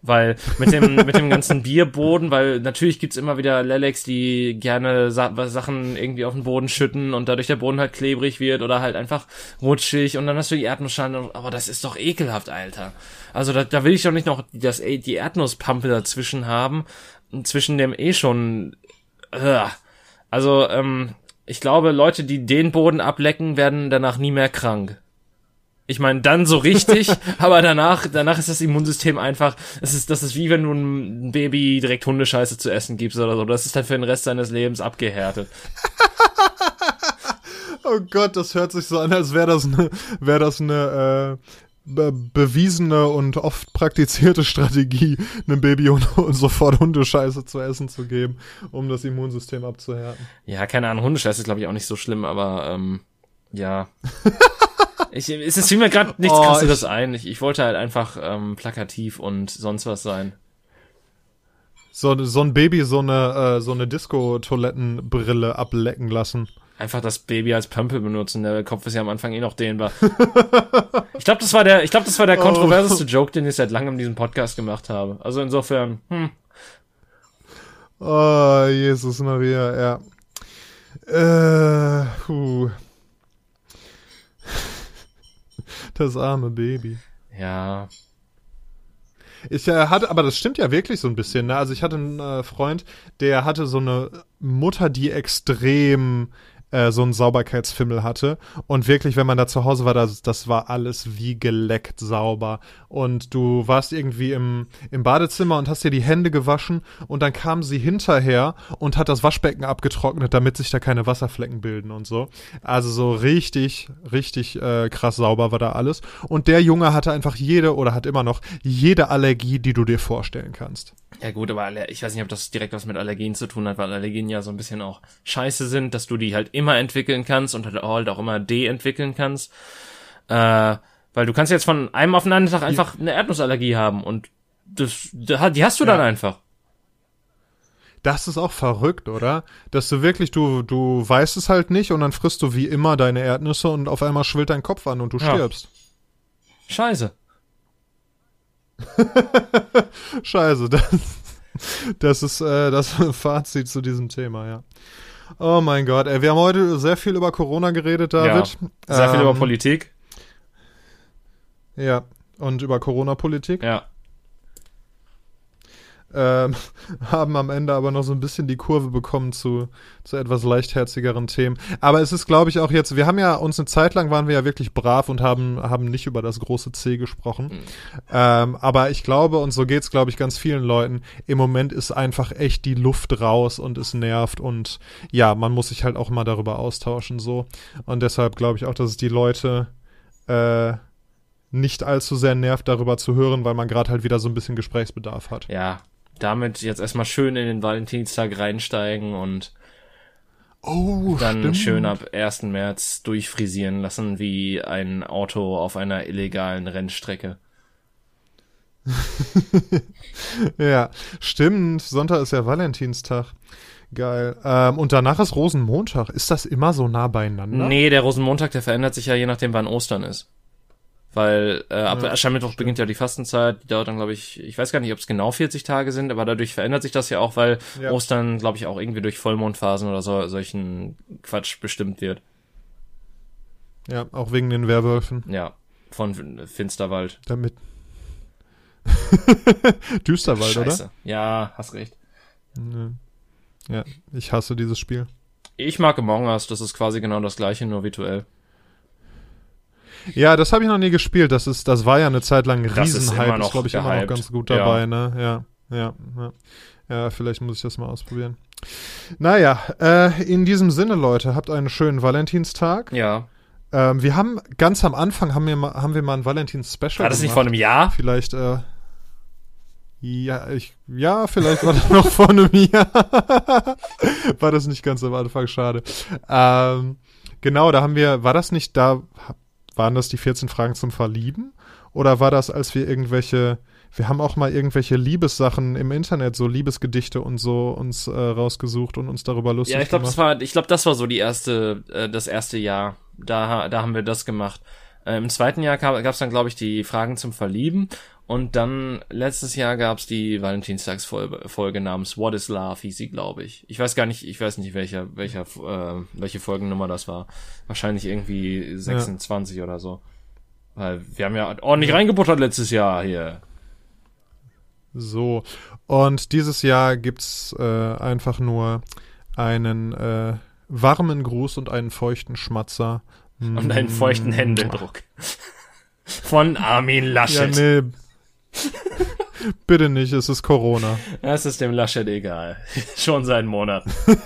S1: Weil mit dem, mit dem ganzen Bierboden, weil natürlich gibt's immer wieder Lelex, die gerne Sa Sachen irgendwie auf den Boden schütten und dadurch der Boden halt klebrig wird oder halt einfach rutschig und dann hast du die Erdnussschalen, aber das ist doch ekelhaft, Alter. Also da, da will ich doch nicht noch das, die Erdnusspampe dazwischen haben, zwischen dem eh schon, äh. also, ähm, ich glaube, Leute, die den Boden ablecken, werden danach nie mehr krank. Ich meine, dann so richtig, aber danach, danach ist das Immunsystem einfach, es ist, das ist wie wenn du ein Baby direkt Hundescheiße zu essen gibst oder so. Das ist dann für den Rest seines Lebens abgehärtet.
S2: oh Gott, das hört sich so an, als wäre das eine, wäre das eine, äh, be bewiesene und oft praktizierte Strategie, einem Baby und, und sofort Hundescheiße zu essen zu geben, um das Immunsystem abzuhärten.
S1: Ja, keine Ahnung, Hundescheiße ist glaube ich auch nicht so schlimm, aber ähm, ja. Ich, es fiel mir gerade nichts oh, krasseres ein. Ich, ich wollte halt einfach ähm, plakativ und sonst was sein.
S2: So, so ein Baby so eine, äh, so eine Disco-Toilettenbrille ablecken lassen.
S1: Einfach das Baby als Pömpel benutzen. Der Kopf ist ja am Anfang eh noch dehnbar. ich glaube, das war der, ich glaube, das war der oh. kontroverseste oh. Joke, den ich seit langem in diesem Podcast gemacht habe. Also insofern, hm.
S2: Oh, Jesus Maria, ja. Äh, puh. Das arme Baby.
S1: Ja.
S2: Ich äh, hatte, aber das stimmt ja wirklich so ein bisschen. Ne? Also ich hatte einen äh, Freund, der hatte so eine Mutter, die extrem äh, so einen Sauberkeitsfimmel hatte. Und wirklich, wenn man da zu Hause war, das, das war alles wie geleckt sauber. Und du warst irgendwie im, im Badezimmer und hast dir die Hände gewaschen und dann kam sie hinterher und hat das Waschbecken abgetrocknet, damit sich da keine Wasserflecken bilden und so. Also so richtig, richtig äh, krass sauber war da alles. Und der Junge hatte einfach jede oder hat immer noch jede Allergie, die du dir vorstellen kannst.
S1: Ja gut, aber ich weiß nicht, ob das direkt was mit Allergien zu tun hat, weil Allergien ja so ein bisschen auch scheiße sind, dass du die halt immer entwickeln kannst und halt auch immer de-entwickeln kannst. Äh, weil du kannst jetzt von einem auf den anderen Tag einfach eine Erdnussallergie haben und das, die hast du dann einfach.
S2: Das ist auch verrückt, oder? Dass du wirklich, du, du weißt es halt nicht und dann frisst du wie immer deine Erdnüsse und auf einmal schwillt dein Kopf an und du ja. stirbst.
S1: Scheiße.
S2: Scheiße, das, das ist äh, das Fazit zu diesem Thema, ja. Oh mein Gott, ey, wir haben heute sehr viel über Corona geredet, David.
S1: Ja, sehr ähm, viel über ähm, Politik.
S2: Ja, und über Corona-Politik.
S1: Ja
S2: ähm, haben am Ende aber noch so ein bisschen die Kurve bekommen zu, zu etwas leichtherzigeren Themen. Aber es ist, glaube ich, auch jetzt, wir haben ja uns eine Zeit lang waren wir ja wirklich brav und haben, haben nicht über das große C gesprochen. Mhm. Ähm, aber ich glaube, und so geht's, glaube ich, ganz vielen Leuten, im Moment ist einfach echt die Luft raus und es nervt und ja, man muss sich halt auch mal darüber austauschen, so. Und deshalb glaube ich auch, dass es die Leute, äh, nicht allzu sehr nervt, darüber zu hören, weil man gerade halt wieder so ein bisschen Gesprächsbedarf hat.
S1: Ja, damit jetzt erstmal schön in den Valentinstag reinsteigen und
S2: oh,
S1: dann
S2: stimmt.
S1: schön ab 1. März durchfrisieren lassen wie ein Auto auf einer illegalen Rennstrecke.
S2: ja, stimmt. Sonntag ist ja Valentinstag. Geil. Ähm, und danach ist Rosenmontag. Ist das immer so nah beieinander?
S1: Nee, der Rosenmontag, der verändert sich ja je nachdem, wann Ostern ist. Weil äh, ab ja, Aschermittwoch beginnt ja die Fastenzeit, die dauert dann, glaube ich, ich weiß gar nicht, ob es genau 40 Tage sind, aber dadurch verändert sich das ja auch, weil ja. Ostern, glaube ich, auch irgendwie durch Vollmondphasen oder so solchen Quatsch bestimmt wird.
S2: Ja, auch wegen den Werwölfen.
S1: Ja, von Finsterwald.
S2: Damit. Düsterwald, Scheiße. oder?
S1: Ja, hast recht.
S2: Ja, ich hasse dieses Spiel.
S1: Ich mag Among Us, das ist quasi genau das gleiche, nur virtuell.
S2: Ja, das habe ich noch nie gespielt. Das ist, das war ja eine Zeit lang ein Riesenhype. Das ist, glaube ich, gehypt. immer noch ganz gut dabei, ja. ne? Ja, ja, ja. Ja, vielleicht muss ich das mal ausprobieren. Naja, äh, in diesem Sinne, Leute, habt einen schönen Valentinstag.
S1: Ja.
S2: Ähm, wir haben ganz am Anfang haben wir mal, haben wir mal ein Valentins-Special.
S1: War das nicht vor einem Jahr?
S2: Vielleicht, äh, ja, ich, ja, vielleicht war das noch vor einem Jahr. war das nicht ganz am Anfang, schade. Ähm, genau, da haben wir, war das nicht da, waren das die 14 Fragen zum Verlieben? Oder war das, als wir irgendwelche, wir haben auch mal irgendwelche Liebessachen im Internet, so Liebesgedichte und so uns äh, rausgesucht und uns darüber lustig gemacht? Ja,
S1: ich glaube, das war, ich glaube, das war so die erste, äh, das erste Jahr. Da, da haben wir das gemacht. Äh, Im zweiten Jahr gab es dann, glaube ich, die Fragen zum Verlieben und dann letztes Jahr gab's die Valentinstagsfolge namens What is Love, hieß sie, glaube ich. Ich weiß gar nicht, ich weiß nicht, welcher, welcher, äh, welche Folgennummer das war. Wahrscheinlich irgendwie 26 ja. oder so. Weil wir haben ja ordentlich reingebuttert letztes Jahr hier.
S2: So. Und dieses Jahr gibt's äh, einfach nur einen äh, warmen Gruß und einen feuchten Schmatzer.
S1: Und einen feuchten Händedruck. Von Armin Laschet. Ja, nee.
S2: Bitte nicht, es ist Corona.
S1: Es ist dem Laschet egal. Schon seit Monaten.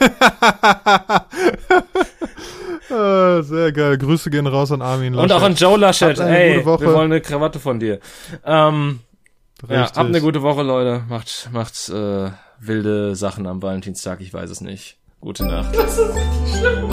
S2: ah, sehr geil. Grüße gehen raus an Armin Laschet.
S1: Und auch an Joe Laschet. Ey, wir wollen eine Krawatte von dir. Ähm, ja, habt eine gute Woche, Leute. Macht, macht äh, wilde Sachen am Valentinstag. Ich weiß es nicht. Gute Nacht. Das ist richtig schlimm.